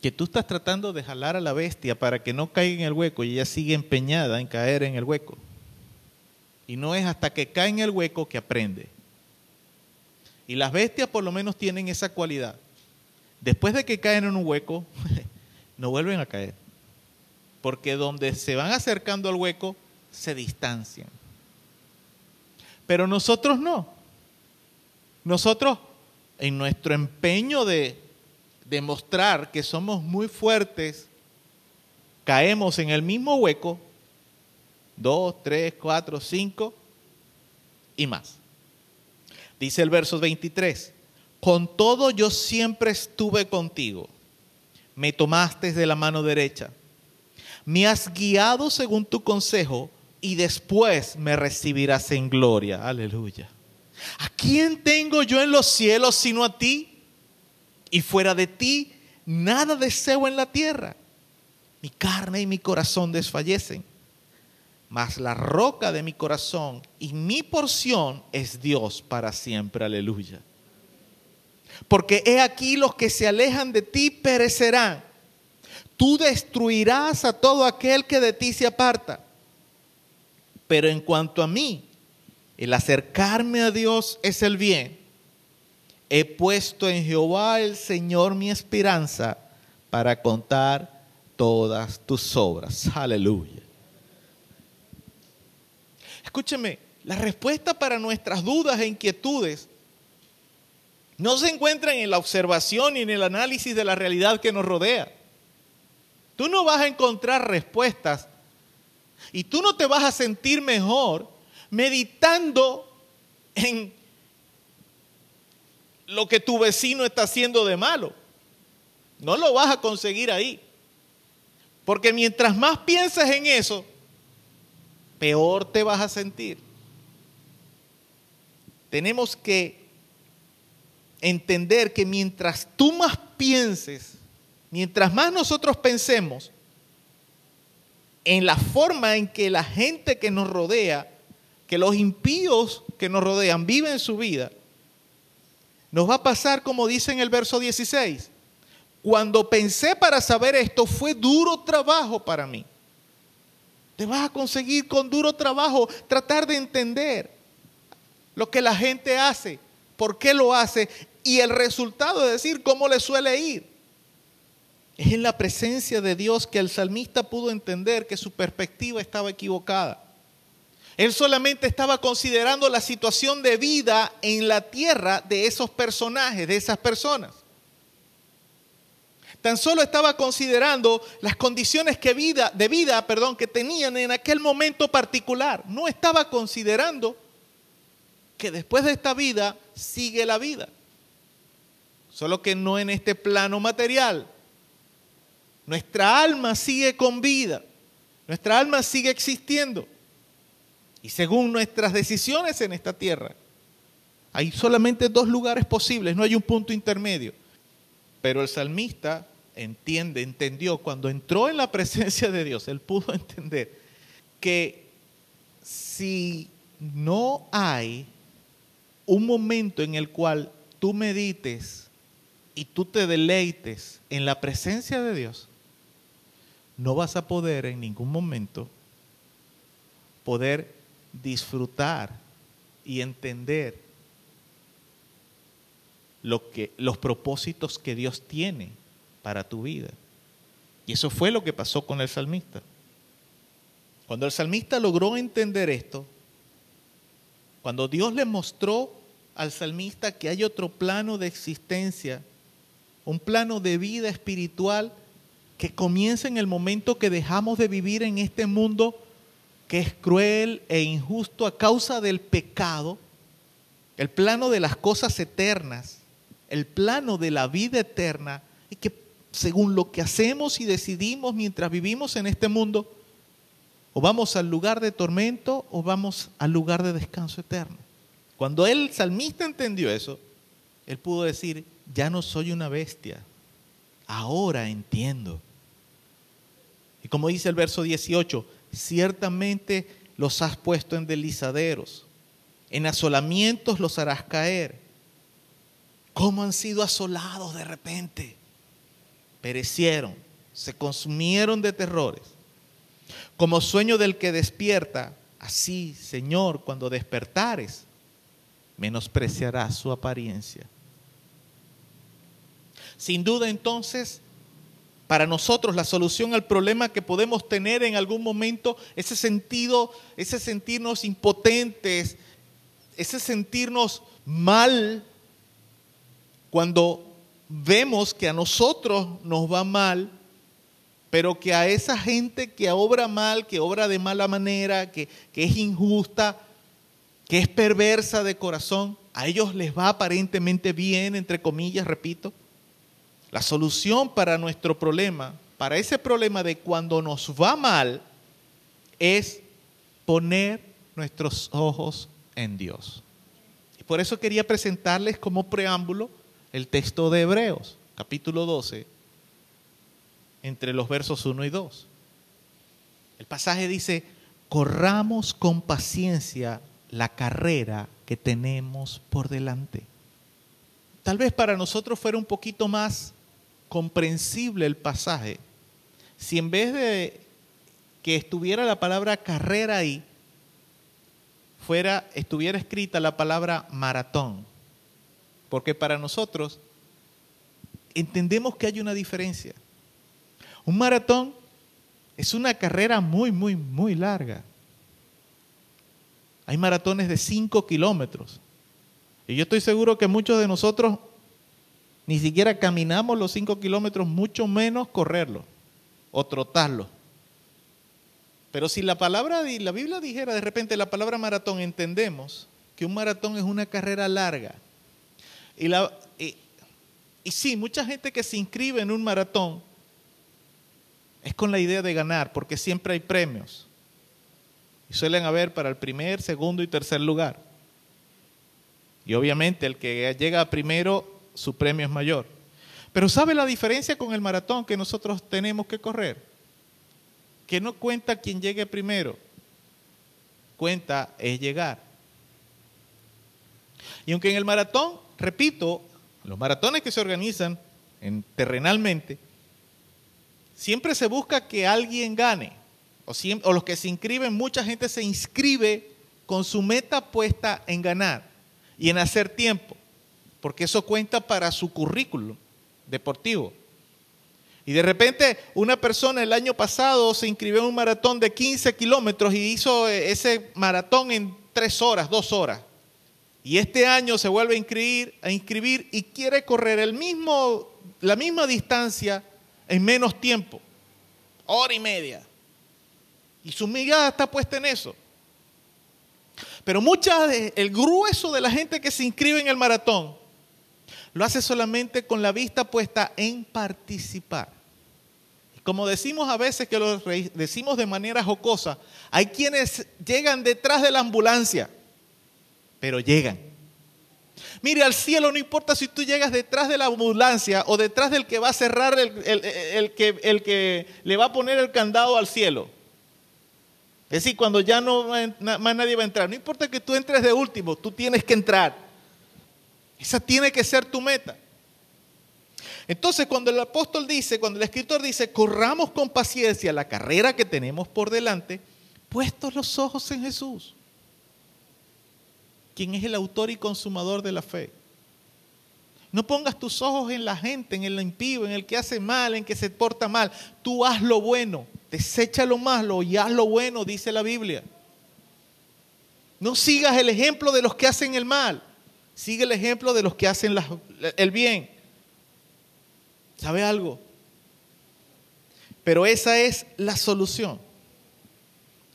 S2: Que tú estás tratando de jalar a la bestia para que no caiga en el hueco y ella sigue empeñada en caer en el hueco. Y no es hasta que cae en el hueco que aprende. Y las bestias por lo menos tienen esa cualidad. Después de que caen en un hueco, no vuelven a caer. Porque donde se van acercando al hueco, se distancian. Pero nosotros no. Nosotros, en nuestro empeño de demostrar que somos muy fuertes, caemos en el mismo hueco, dos, tres, cuatro, cinco y más. Dice el verso 23, con todo yo siempre estuve contigo, me tomaste de la mano derecha, me has guiado según tu consejo y después me recibirás en gloria. Aleluya. ¿A quién tengo yo en los cielos sino a ti? Y fuera de ti, nada deseo en la tierra. Mi carne y mi corazón desfallecen, mas la roca de mi corazón y mi porción es Dios para siempre. Aleluya. Porque he aquí los que se alejan de ti perecerán. Tú destruirás a todo aquel que de ti se aparta. Pero en cuanto a mí, el acercarme a Dios es el bien. He puesto en Jehová el Señor mi esperanza para contar todas tus obras. Aleluya. Escúcheme, la respuesta para nuestras dudas e inquietudes no se encuentran en la observación ni en el análisis de la realidad que nos rodea. Tú no vas a encontrar respuestas y tú no te vas a sentir mejor meditando en lo que tu vecino está haciendo de malo. No lo vas a conseguir ahí. Porque mientras más pienses en eso, peor te vas a sentir. Tenemos que entender que mientras tú más pienses, mientras más nosotros pensemos en la forma en que la gente que nos rodea, que los impíos que nos rodean viven su vida, nos va a pasar como dice en el verso 16. Cuando pensé para saber esto, fue duro trabajo para mí. Te vas a conseguir con duro trabajo tratar de entender lo que la gente hace, por qué lo hace y el resultado es decir cómo le suele ir. Es en la presencia de Dios que el salmista pudo entender que su perspectiva estaba equivocada. Él solamente estaba considerando la situación de vida en la tierra de esos personajes, de esas personas. Tan solo estaba considerando las condiciones que vida, de vida perdón, que tenían en aquel momento particular. No estaba considerando que después de esta vida sigue la vida solo que no en este plano material. Nuestra alma sigue con vida, nuestra alma sigue existiendo. Y según nuestras decisiones en esta tierra, hay solamente dos lugares posibles, no hay un punto intermedio. Pero el salmista entiende, entendió, cuando entró en la presencia de Dios, él pudo entender que si no hay un momento en el cual tú medites y tú te deleites en la presencia de Dios, no vas a poder en ningún momento poder disfrutar y entender lo que, los propósitos que Dios tiene para tu vida. Y eso fue lo que pasó con el salmista. Cuando el salmista logró entender esto, cuando Dios le mostró al salmista que hay otro plano de existencia un plano de vida espiritual que comienza en el momento que dejamos de vivir en este mundo que es cruel e injusto a causa del pecado, el plano de las cosas eternas, el plano de la vida eterna, y que según lo que hacemos y decidimos mientras vivimos en este mundo, o vamos al lugar de tormento o vamos al lugar de descanso eterno. Cuando el salmista entendió eso, él pudo decir, ya no soy una bestia, ahora entiendo. Y como dice el verso 18, ciertamente los has puesto en deslizaderos, en asolamientos los harás caer. ¿Cómo han sido asolados de repente? Perecieron, se consumieron de terrores. Como sueño del que despierta, así, Señor, cuando despertares, menospreciarás su apariencia. Sin duda entonces, para nosotros la solución al problema que podemos tener en algún momento, ese sentido, ese sentirnos impotentes, ese sentirnos mal cuando vemos que a nosotros nos va mal, pero que a esa gente que obra mal, que obra de mala manera, que, que es injusta, que es perversa de corazón, a ellos les va aparentemente bien, entre comillas, repito. La solución para nuestro problema, para ese problema de cuando nos va mal, es poner nuestros ojos en Dios. por eso quería presentarles como preámbulo el texto de Hebreos, capítulo 12, entre los versos 1 y 2. El pasaje dice, corramos con paciencia la carrera que tenemos por delante. Tal vez para nosotros fuera un poquito más comprensible el pasaje si en vez de que estuviera la palabra carrera ahí, fuera, estuviera escrita la palabra maratón. Porque para nosotros entendemos que hay una diferencia. Un maratón es una carrera muy, muy, muy larga. Hay maratones de 5 kilómetros. Y yo estoy seguro que muchos de nosotros ni siquiera caminamos los 5 kilómetros, mucho menos correrlo o trotarlo. Pero si la palabra, la Biblia dijera de repente la palabra maratón, entendemos que un maratón es una carrera larga. Y, la, sí, mucha gente que se inscribe en un maratón es con la idea de ganar, porque siempre hay premios. Y suelen haber para el primer, segundo y tercer lugar. Y obviamente el que llega primero, su premio es mayor. Pero ¿sabe la diferencia con el maratón que nosotros tenemos que correr? Que no cuenta quien llegue primero, cuenta es llegar. Y aunque en el maratón, repito, los maratones que se organizan en, terrenalmente, siempre se busca que alguien gane, o, los que se inscriben, mucha gente se inscribe con su meta puesta en ganar y en hacer tiempo, porque eso cuenta para su currículum deportivo. Y de repente una persona el año pasado se inscribió en un maratón de 15 kilómetros y hizo eh, ese maratón en tres horas, dos horas. Y este año se vuelve a inscribir, y quiere correr la misma distancia en menos tiempo, hora y media. Y su mirada está puesta en eso. Pero mucha, el grueso de la gente que se inscribe en el maratón lo hace solamente con la vista puesta en participar. Como decimos a veces que lo decimos de manera jocosa, hay quienes llegan detrás de la ambulancia, pero llegan. Mire, al cielo no importa si tú llegas detrás de la ambulancia o detrás del que va a cerrar, el, que, el que le va a poner el candado al cielo. Es decir, cuando ya no más nadie va a entrar. No importa que tú entres de último, tú tienes que entrar. Esa tiene que ser tu meta. Entonces, cuando el apóstol dice, cuando el escritor dice, corramos con paciencia la carrera que tenemos por delante, puestos los ojos en Jesús, quien es el autor y consumador de la fe. No pongas tus ojos en la gente, en el impío, en el que hace mal, en que se porta mal. Tú haz lo bueno, desecha lo malo y haz lo bueno, dice la Biblia. No sigas el ejemplo de los que hacen el mal. Sigue el ejemplo de los que hacen el bien. ¿Sabe algo? Pero esa es la solución.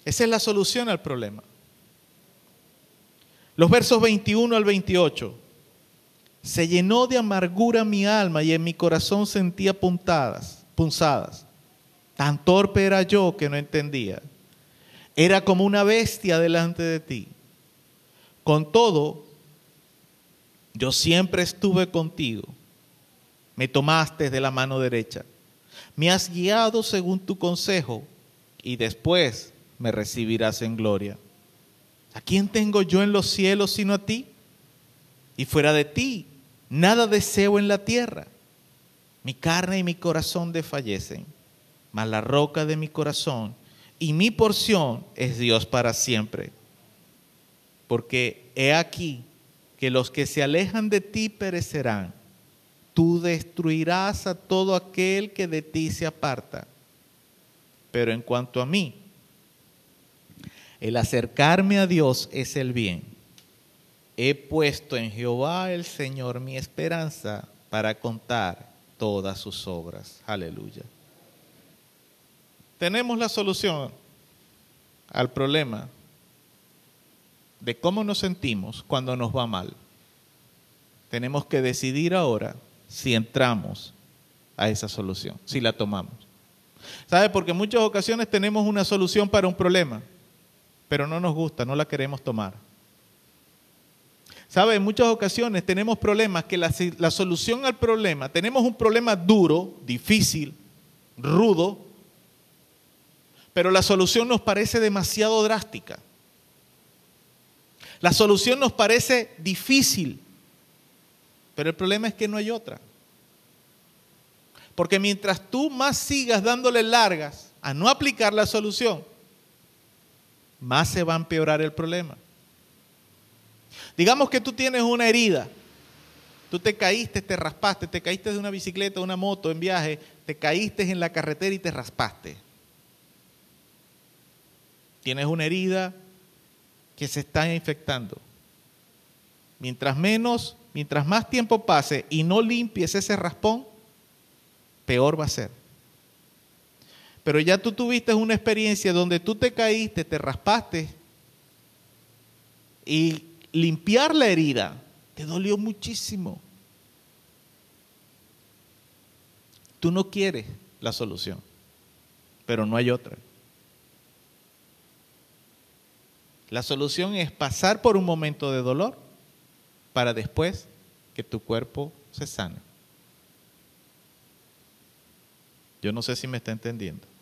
S2: Esa es la solución al problema. Los versos 21 al 28. Se llenó de amargura mi alma y en mi corazón sentía puntadas, punzadas. Tan torpe era yo que no entendía. Era como una bestia delante de ti. Con todo, yo siempre estuve contigo. Me tomaste de la mano derecha. Me has guiado según tu consejo y después me recibirás en gloria. ¿A quién tengo yo en los cielos sino a ti? Y fuera de ti, nada deseo en la tierra. Mi carne y mi corazón desfallecen, mas la roca de mi corazón y mi porción es Dios para siempre. Porque he aquí que los que se alejan de ti perecerán. Tú destruirás a todo aquel que de ti se aparta. Pero en cuanto a mí, el acercarme a Dios es el bien. He puesto en Jehová el Señor mi esperanza para contar todas sus obras. Aleluya. Tenemos la solución al problema de cómo nos sentimos cuando nos va mal. Tenemos que decidir ahora si entramos a esa solución, si la tomamos. ¿Sabe? Porque en muchas ocasiones tenemos una solución para un problema, pero no nos gusta, no la queremos tomar. ¿Sabe? En muchas ocasiones tenemos problemas que la, la, solución al problema, tenemos un problema duro, difícil, rudo, pero la solución nos parece demasiado drástica. La solución nos parece difícil, pero el problema es que no hay otra. Porque mientras tú más sigas dándole largas a no aplicar la solución, más se va a empeorar el problema. Digamos que tú tienes una herida. Tú te caíste, te raspaste, te caíste de una bicicleta, de una moto en viaje, te caíste en la carretera y te raspaste. Tienes una herida que se está infectando. Mientras menos, mientras más tiempo pase y no limpies ese raspón, peor va a ser. Pero ya tú tuviste una experiencia donde tú te caíste, te raspaste y limpiar la herida te dolió muchísimo. Tú no quieres la solución, pero no hay otra. La solución es pasar por un momento de dolor para después que tu cuerpo se sane. Yo no sé si me está entendiendo.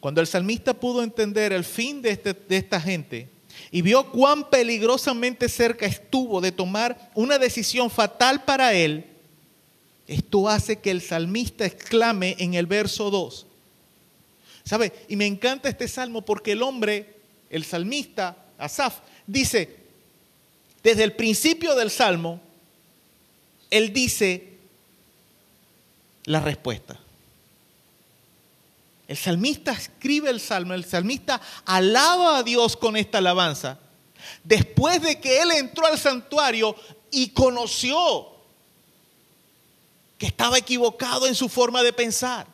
S2: Cuando el salmista pudo entender el fin de, este, de esta gente y vio cuán peligrosamente cerca estuvo de tomar una decisión fatal para él, esto hace que el salmista exclame en el verso 2. ¿Sabe? Y me encanta este salmo porque el hombre, el salmista, Asaf, dice, desde el principio del salmo, él dice la respuesta. El salmista escribe el salmo, el salmista alaba a Dios con esta alabanza. Después de que él entró al santuario y conoció que estaba equivocado en su forma de pensar.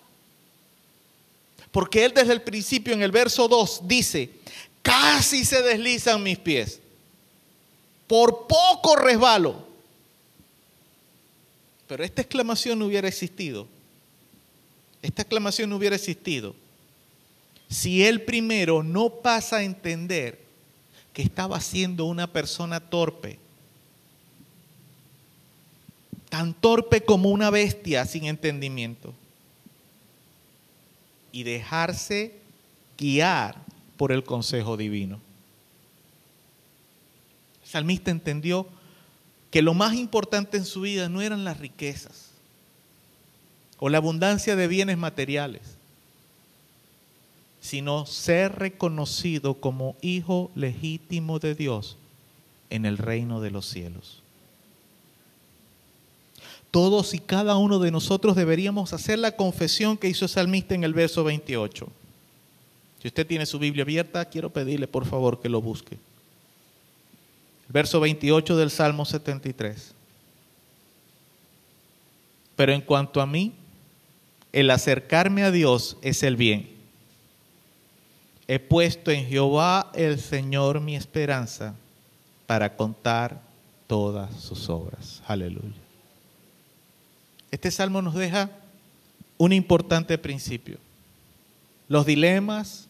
S2: Porque él desde el principio en el verso 2 dice, casi se deslizan mis pies, por poco resbalo. Pero esta exclamación no hubiera existido esta aclamación no hubiera existido si él primero no pasa a entender que estaba siendo una persona torpe, tan torpe como una bestia sin entendimiento, y dejarse guiar por el consejo divino. El salmista entendió que lo más importante en su vida no eran las riquezas, o la abundancia de bienes materiales, sino ser reconocido como hijo legítimo de Dios en el reino de los cielos. Todos y cada uno de nosotros deberíamos hacer la confesión que hizo el salmista en el verso 28. Si usted tiene su Biblia abierta, quiero pedirle por favor que lo busque. Verso 28 del Salmo 73. Pero en cuanto a mí, el acercarme a Dios es el bien. He puesto en Jehová el Señor mi esperanza para contar todas sus obras. Aleluya. Este salmo nos deja un importante principio. Los dilemas,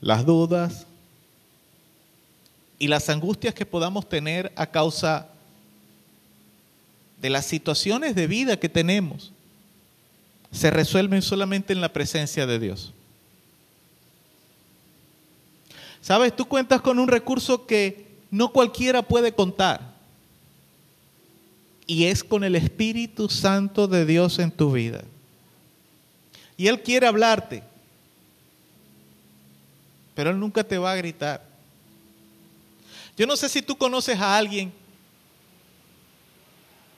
S2: las dudas y las angustias que podamos tener a causa de las situaciones de vida que tenemos se resuelven solamente en la presencia de Dios. Sabes, tú cuentas con un recurso que no cualquiera puede contar. Y es con el Espíritu Santo de Dios en tu vida. Y Él quiere hablarte. Pero Él nunca te va a gritar. Yo no sé si tú conoces a alguien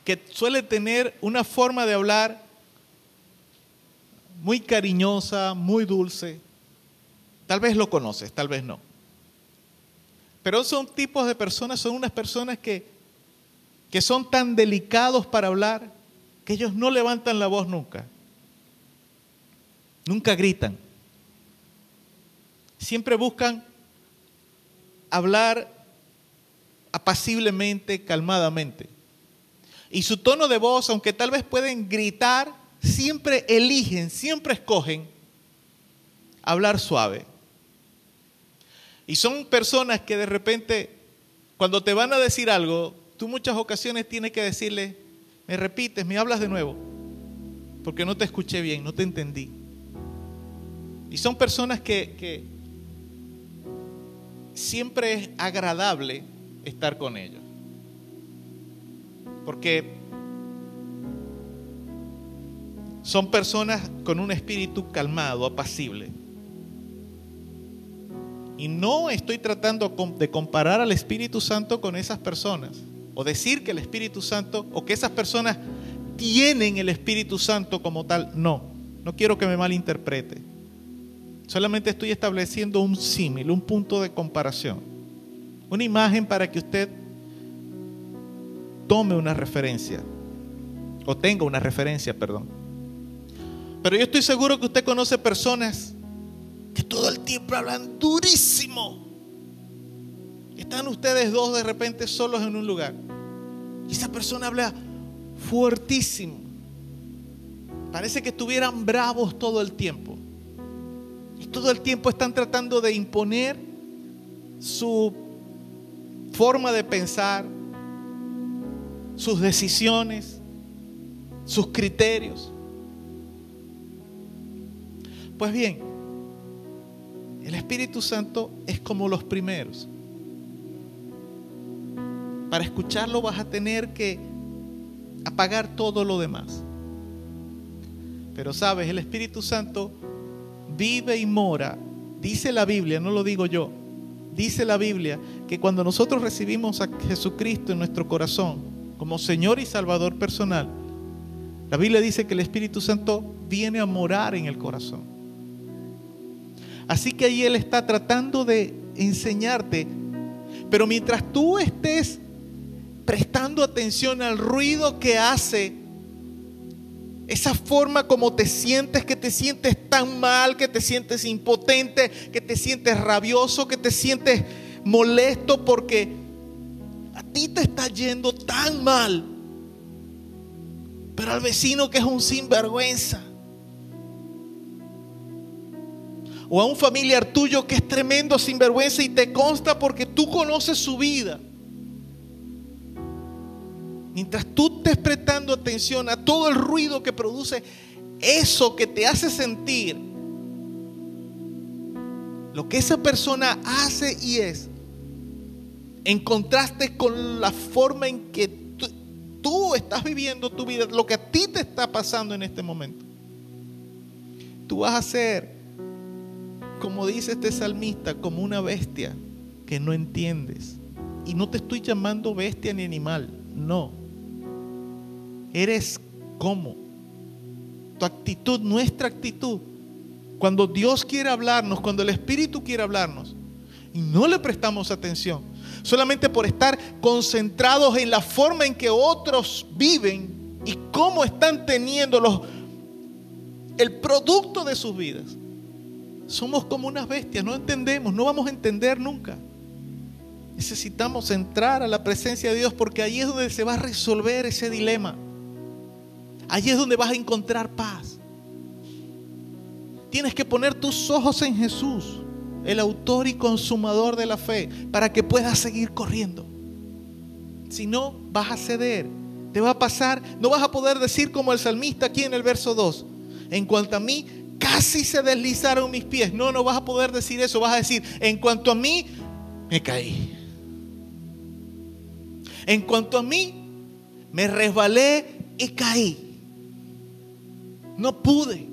S2: que suele tener una forma de hablar muy cariñosa, muy dulce. Tal vez lo conoces, tal vez no. Pero son tipos de personas, son unas personas que, que son tan delicados para hablar que ellos no levantan la voz nunca. Nunca gritan. Siempre buscan hablar apaciblemente, calmadamente. Y su tono de voz, aunque tal vez pueden gritar, siempre eligen, siempre escogen hablar suave. Y son personas que de repente, cuando te van a decir algo, tú muchas ocasiones tienes que decirle, me repites, me hablas de nuevo, porque no te escuché bien, no te entendí. Y son personas que, que siempre es agradable estar con ellos. Porque son personas con un espíritu calmado, apacible. Y no estoy tratando de comparar al Espíritu Santo con esas personas. O decir que el Espíritu Santo, o que esas personas tienen el Espíritu Santo como tal. No, no quiero que me malinterprete. Solamente estoy estableciendo un símil, un punto de comparación. Una imagen para que usted tome una referencia. O tenga una referencia, perdón. Pero yo estoy seguro que usted conoce personas que todo el tiempo hablan durísimo. Están ustedes dos de repente solos en un lugar. Y esa persona habla fuertísimo. Parece que estuvieran bravos todo el tiempo. Y todo el tiempo están tratando de imponer su forma de pensar, sus decisiones, sus criterios. Pues bien, el Espíritu Santo es como los primeros. Para escucharlo vas a tener que apagar todo lo demás. Pero sabes, el Espíritu Santo vive y mora. Dice la Biblia, no lo digo yo. Dice la Biblia que cuando nosotros recibimos a Jesucristo en nuestro corazón como Señor y Salvador personal, la Biblia dice que el Espíritu Santo viene a morar en el corazón. Así que ahí Él está tratando de enseñarte. Pero mientras tú estés prestando atención al ruido que hace, esa forma como te sientes, que te sientes tan mal, que te sientes impotente, que te sientes rabioso, que te sientes molesto porque a ti te está yendo tan mal. Pero al vecino que es un sinvergüenza, o a un familiar tuyo que es tremendo sinvergüenza y te consta porque tú conoces su vida. Mientras tú estés prestando atención a todo el ruido que produce eso que te hace sentir lo que esa persona hace y es, en contraste con la forma en que tú, estás viviendo tu vida, lo que a ti te está pasando en este momento, tú vas a ser como dice este salmista, como una bestia que no entiendes. Y no te estoy llamando bestia ni animal, no. Eres como. Tu actitud, nuestra actitud. Cuando Dios quiere hablarnos, cuando el Espíritu quiere hablarnos, y no le prestamos atención, solamente por estar concentrados en la forma en que otros viven y cómo están teniendo los, el producto de sus vidas somos como unas bestias, no entendemos, no vamos a entender nunca. Necesitamos entrar a la presencia de Dios porque ahí es donde se va a resolver ese dilema. Allí es donde vas a encontrar paz. Tienes que poner tus ojos en Jesús, el autor y consumador de la fe, para que puedas seguir corriendo. Si no, vas a ceder. Te va a pasar, no vas a poder decir como el salmista aquí en el verso 2. En cuanto a mí, casi se deslizaron mis pies. No, no vas a poder decir eso. Vas a decir, en cuanto a mí, me caí. En cuanto a mí, me resbalé y caí. No pude.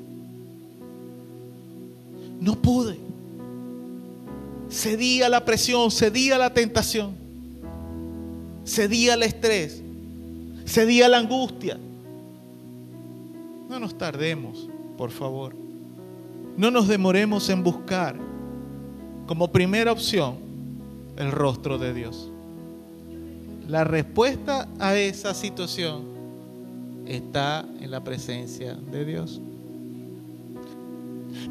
S2: No pude. Cedí a la presión, cedí a la tentación, cedí al estrés, cedí a la angustia. No nos tardemos, por favor no nos demoremos en buscar como primera opción el rostro de Dios. La respuesta a esa situación está en la presencia de Dios.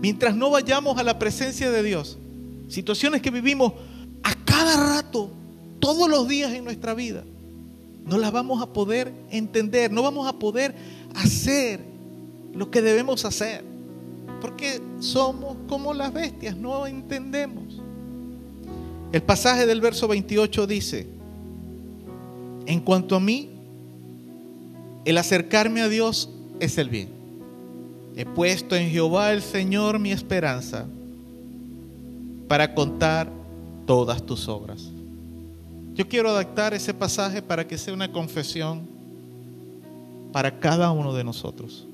S2: Mientras no vayamos a la presencia de Dios, situaciones que vivimos a cada rato, todos los días en nuestra vida, no las vamos a poder entender, no vamos a poder hacer lo que debemos hacer porque somos como las bestias, no entendemos. El pasaje del verso 28 dice, En cuanto a mí, el acercarme a Dios es el bien. He puesto en Jehová el Señor mi esperanza para contar todas tus obras. Yo quiero adaptar ese pasaje para que sea una confesión para cada uno de nosotros.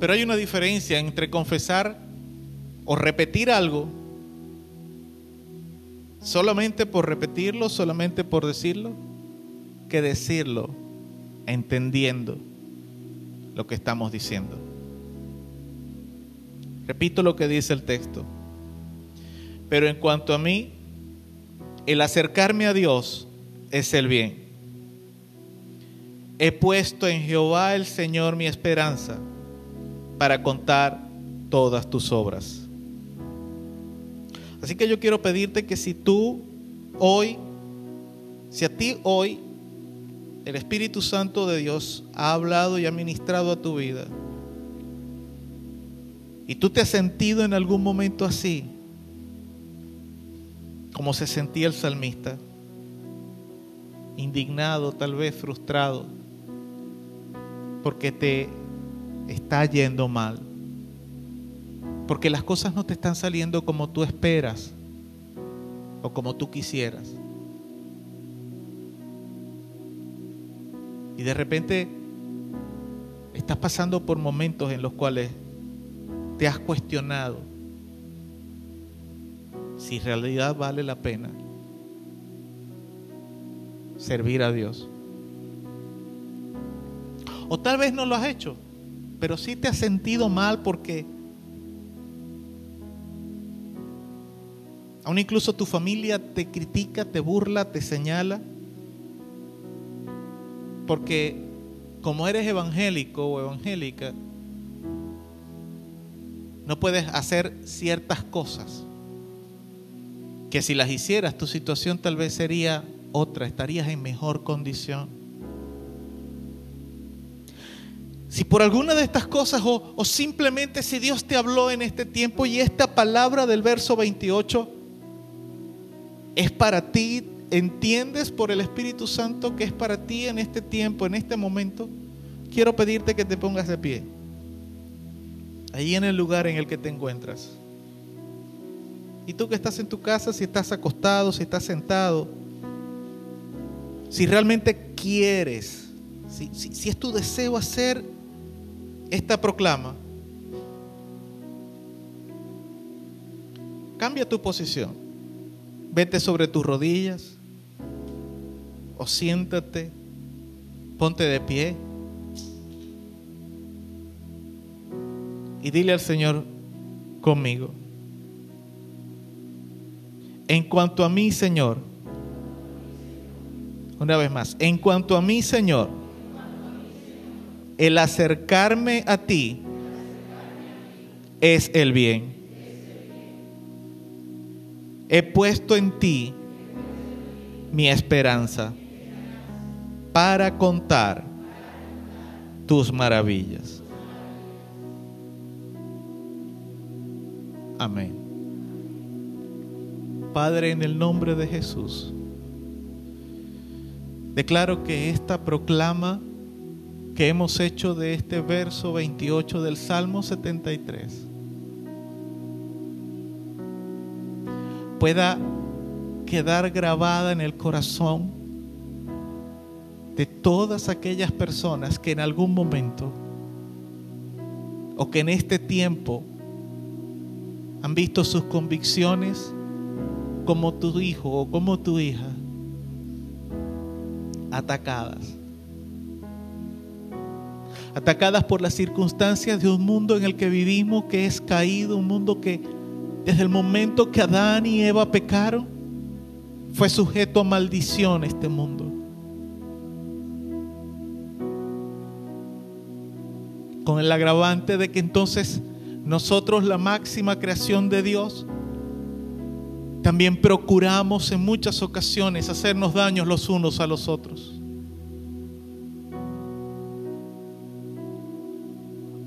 S2: Pero hay una diferencia entre confesar o repetir algo solamente por repetirlo, solamente por decirlo, que decirlo entendiendo lo que estamos diciendo. Repito lo que dice el texto. Pero en cuanto a mí, el acercarme a Dios es el bien. He puesto en Jehová el Señor mi esperanza para contar todas tus obras. Así que yo quiero pedirte que si tú hoy, si a ti hoy el Espíritu Santo de Dios ha hablado y ha ministrado a tu vida, y tú te has sentido en algún momento así, como se sentía el salmista, indignado, tal vez frustrado, porque te está yendo mal, porque las cosas no te están saliendo como tú esperas o como tú quisieras. Y de repente estás pasando por momentos en los cuales te has cuestionado si en realidad vale la pena servir a Dios. O tal vez no lo has hecho, pero sí te has sentido mal porque aún incluso tu familia te critica, te burla, te señala. Porque como eres evangélico o evangélica, no puedes hacer ciertas cosas que si las hicieras tu situación tal vez sería otra, estarías en mejor condición. Si por alguna de estas cosas o, o, simplemente si Dios te habló en este tiempo y esta palabra del verso 28 es para ti, entiendes por el Espíritu Santo que es para ti en este tiempo, en este momento, quiero pedirte que te pongas de pie. Ahí en el lugar en el que te encuentras. Y tú que estás en tu casa, si estás acostado, si estás sentado, si realmente quieres, si, si, si es tu deseo hacer esta proclama, cambia tu posición. Vete sobre tus rodillas o siéntate, ponte de pie y dile al Señor conmigo. En cuanto a mí, Señor, una vez más, en cuanto a mí, Señor, el acercarme a ti es el bien. He puesto en ti mi esperanza para contar tus maravillas. Amén. Padre, en el nombre de Jesús, declaro que esta proclama que hemos hecho de este verso 28 del Salmo 73 pueda quedar grabada en el corazón de todas aquellas personas que en algún momento o que en este tiempo han visto sus convicciones como tu hijo o como tu hija atacadas. Atacadas por las circunstancias de un mundo en el que vivimos que es caído, un mundo que desde el momento que Adán y Eva pecaron, fue sujeto a maldición este mundo. Con el agravante de que entonces nosotros, la máxima creación de Dios, también procuramos en muchas ocasiones hacernos daños los unos a los otros.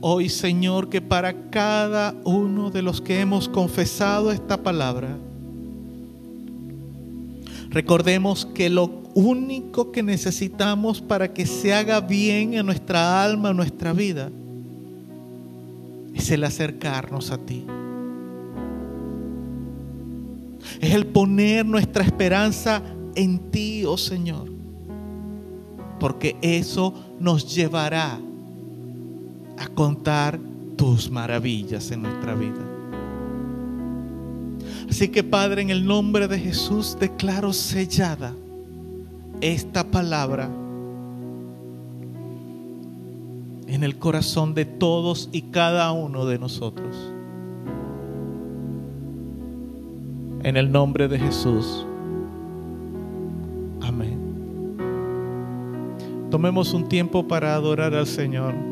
S2: Hoy, Señor, que para cada uno de los que hemos confesado esta palabra,
S3: Recordemos que lo único que necesitamos para que se haga bien en nuestra alma, en nuestra vida, es el acercarnos a ti. Es el poner nuestra esperanza en ti, oh Señor. Porque eso nos llevará a contar tus maravillas en nuestra vida. Así que Padre, en el nombre de Jesús declaro sellada esta palabra en el corazón de todos y cada uno de nosotros. En el nombre de Jesús. Amén. Tomemos un tiempo para adorar al Señor.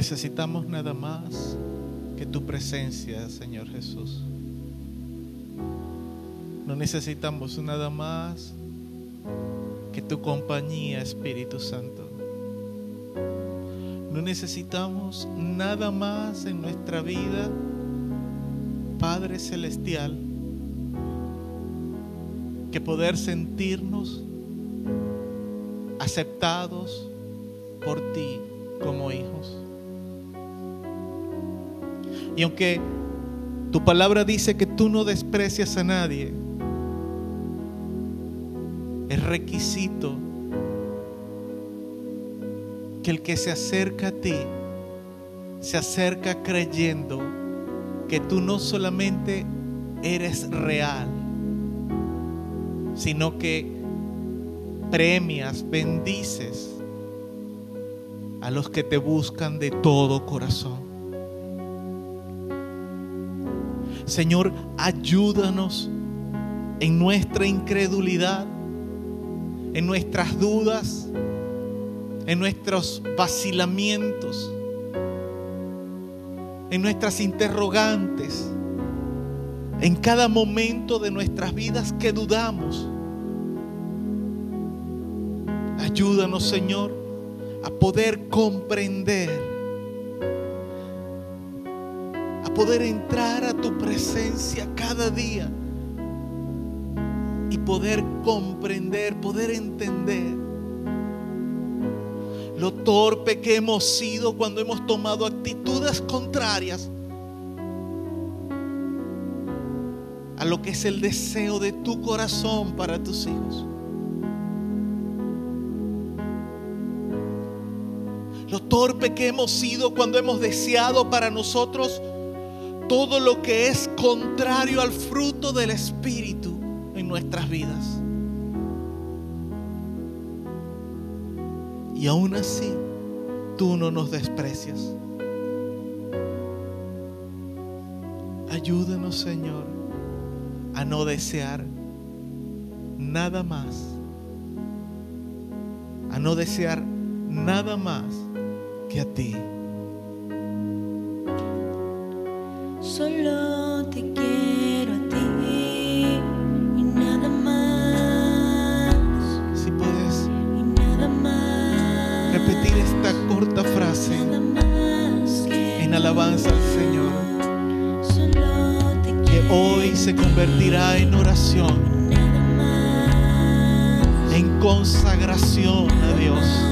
S2: Necesitamos nada más que tu presencia, Señor Jesús. No necesitamos nada más que tu compañía, Espíritu Santo. No necesitamos nada más en nuestra vida, Padre Celestial, que poder sentirnos aceptados por ti como hijos. Y aunque tu palabra dice que tú no desprecias a nadie, es requisito que el que se acerca a ti se acerca creyendo que tú no solamente eres real, sino que premias, bendices a los que te buscan de todo corazón. Señor, ayúdanos en nuestra incredulidad, en nuestras dudas, en nuestros vacilamientos, en nuestras interrogantes, en cada momento de nuestras vidas que dudamos. Ayúdanos, Señor, a poder comprender, poder entrar a tu presencia cada día y poder comprender, poder entender lo torpe que hemos sido cuando hemos tomado actitudes contrarias a lo que es el deseo de tu corazón para tus hijos. Lo torpe que hemos sido cuando hemos deseado para nosotros todo lo que es contrario al fruto del Espíritu en nuestras vidas. Y aún así, tú no nos desprecias. Ayúdanos, Señor, a no desear nada más. A no desear nada más que a ti.
S3: Solo te quiero a ti y nada más,
S2: Si puedes
S3: y nada más.
S2: repetir esta corta frase
S3: que
S2: en alabanza al Señor,
S3: solo te
S2: que
S3: quiero
S2: hoy se convertirá en oración, en consagración a Dios.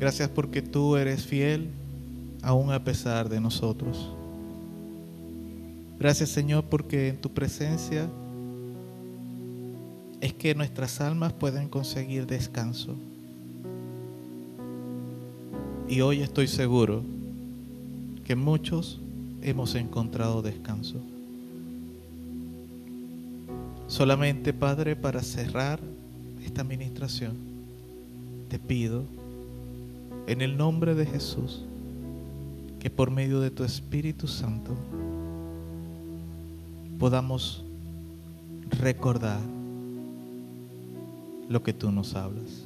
S2: Gracias porque tú eres fiel aún a pesar de nosotros. Gracias Señor porque en tu presencia es que nuestras almas pueden conseguir descanso. Y hoy estoy seguro que muchos hemos encontrado descanso. Solamente, Padre, para cerrar esta administración, te pido, en el nombre de Jesús, que por medio de tu Espíritu Santo podamos recordar lo que tú nos hablas,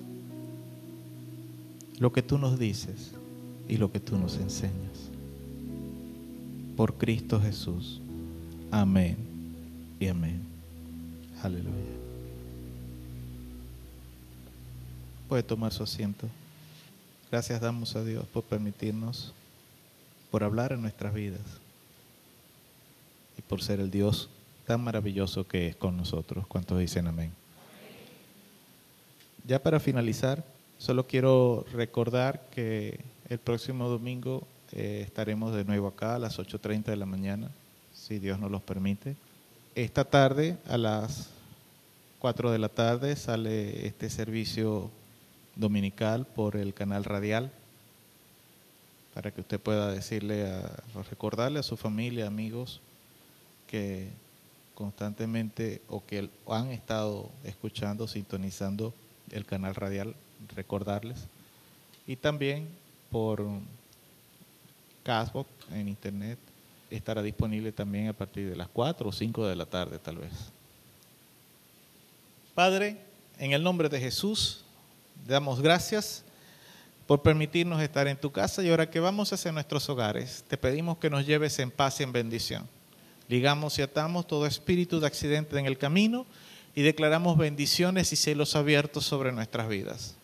S2: lo que tú nos dices y lo que tú nos enseñas. Por Cristo Jesús. Amén y amén. Aleluya. Puede tomar su asiento. Gracias damos a Dios por permitirnos, por hablar en nuestras vidas y por ser el Dios tan maravilloso que es con nosotros. ¿Cuántos dicen amén? Ya para finalizar, solo quiero recordar que el próximo domingo eh, estaremos de nuevo acá a las 8.30 de la mañana, si Dios nos los permite. Esta tarde, a las 4 de la tarde, sale este servicio dominical por el canal radial para que usted pueda decirle a recordarle a su familia, amigos que constantemente o que han estado escuchando, sintonizando el canal radial, recordarles. Y también por Casbox en internet estará disponible también a partir de las 4 o 5 de la tarde tal vez. Padre, en el nombre de Jesús, damos gracias por permitirnos estar en tu casa y ahora que vamos hacia nuestros hogares, te pedimos que nos lleves en paz y en bendición. Ligamos y atamos todo espíritu de accidente en el camino y declaramos bendiciones y cielos abiertos sobre nuestras vidas,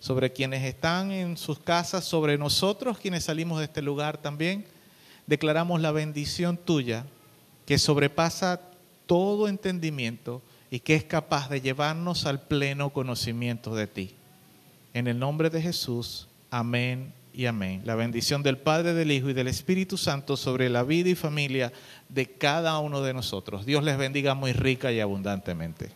S2: sobre quienes están en sus casas, sobre nosotros quienes salimos de este lugar también. Declaramos la bendición tuya que sobrepasa todo entendimiento y que es capaz de llevarnos al pleno conocimiento de ti. En el nombre de Jesús, amén y amén. La bendición del Padre, del Hijo y del Espíritu Santo sobre la vida y familia de cada uno de nosotros. Dios les bendiga muy rica y abundantemente.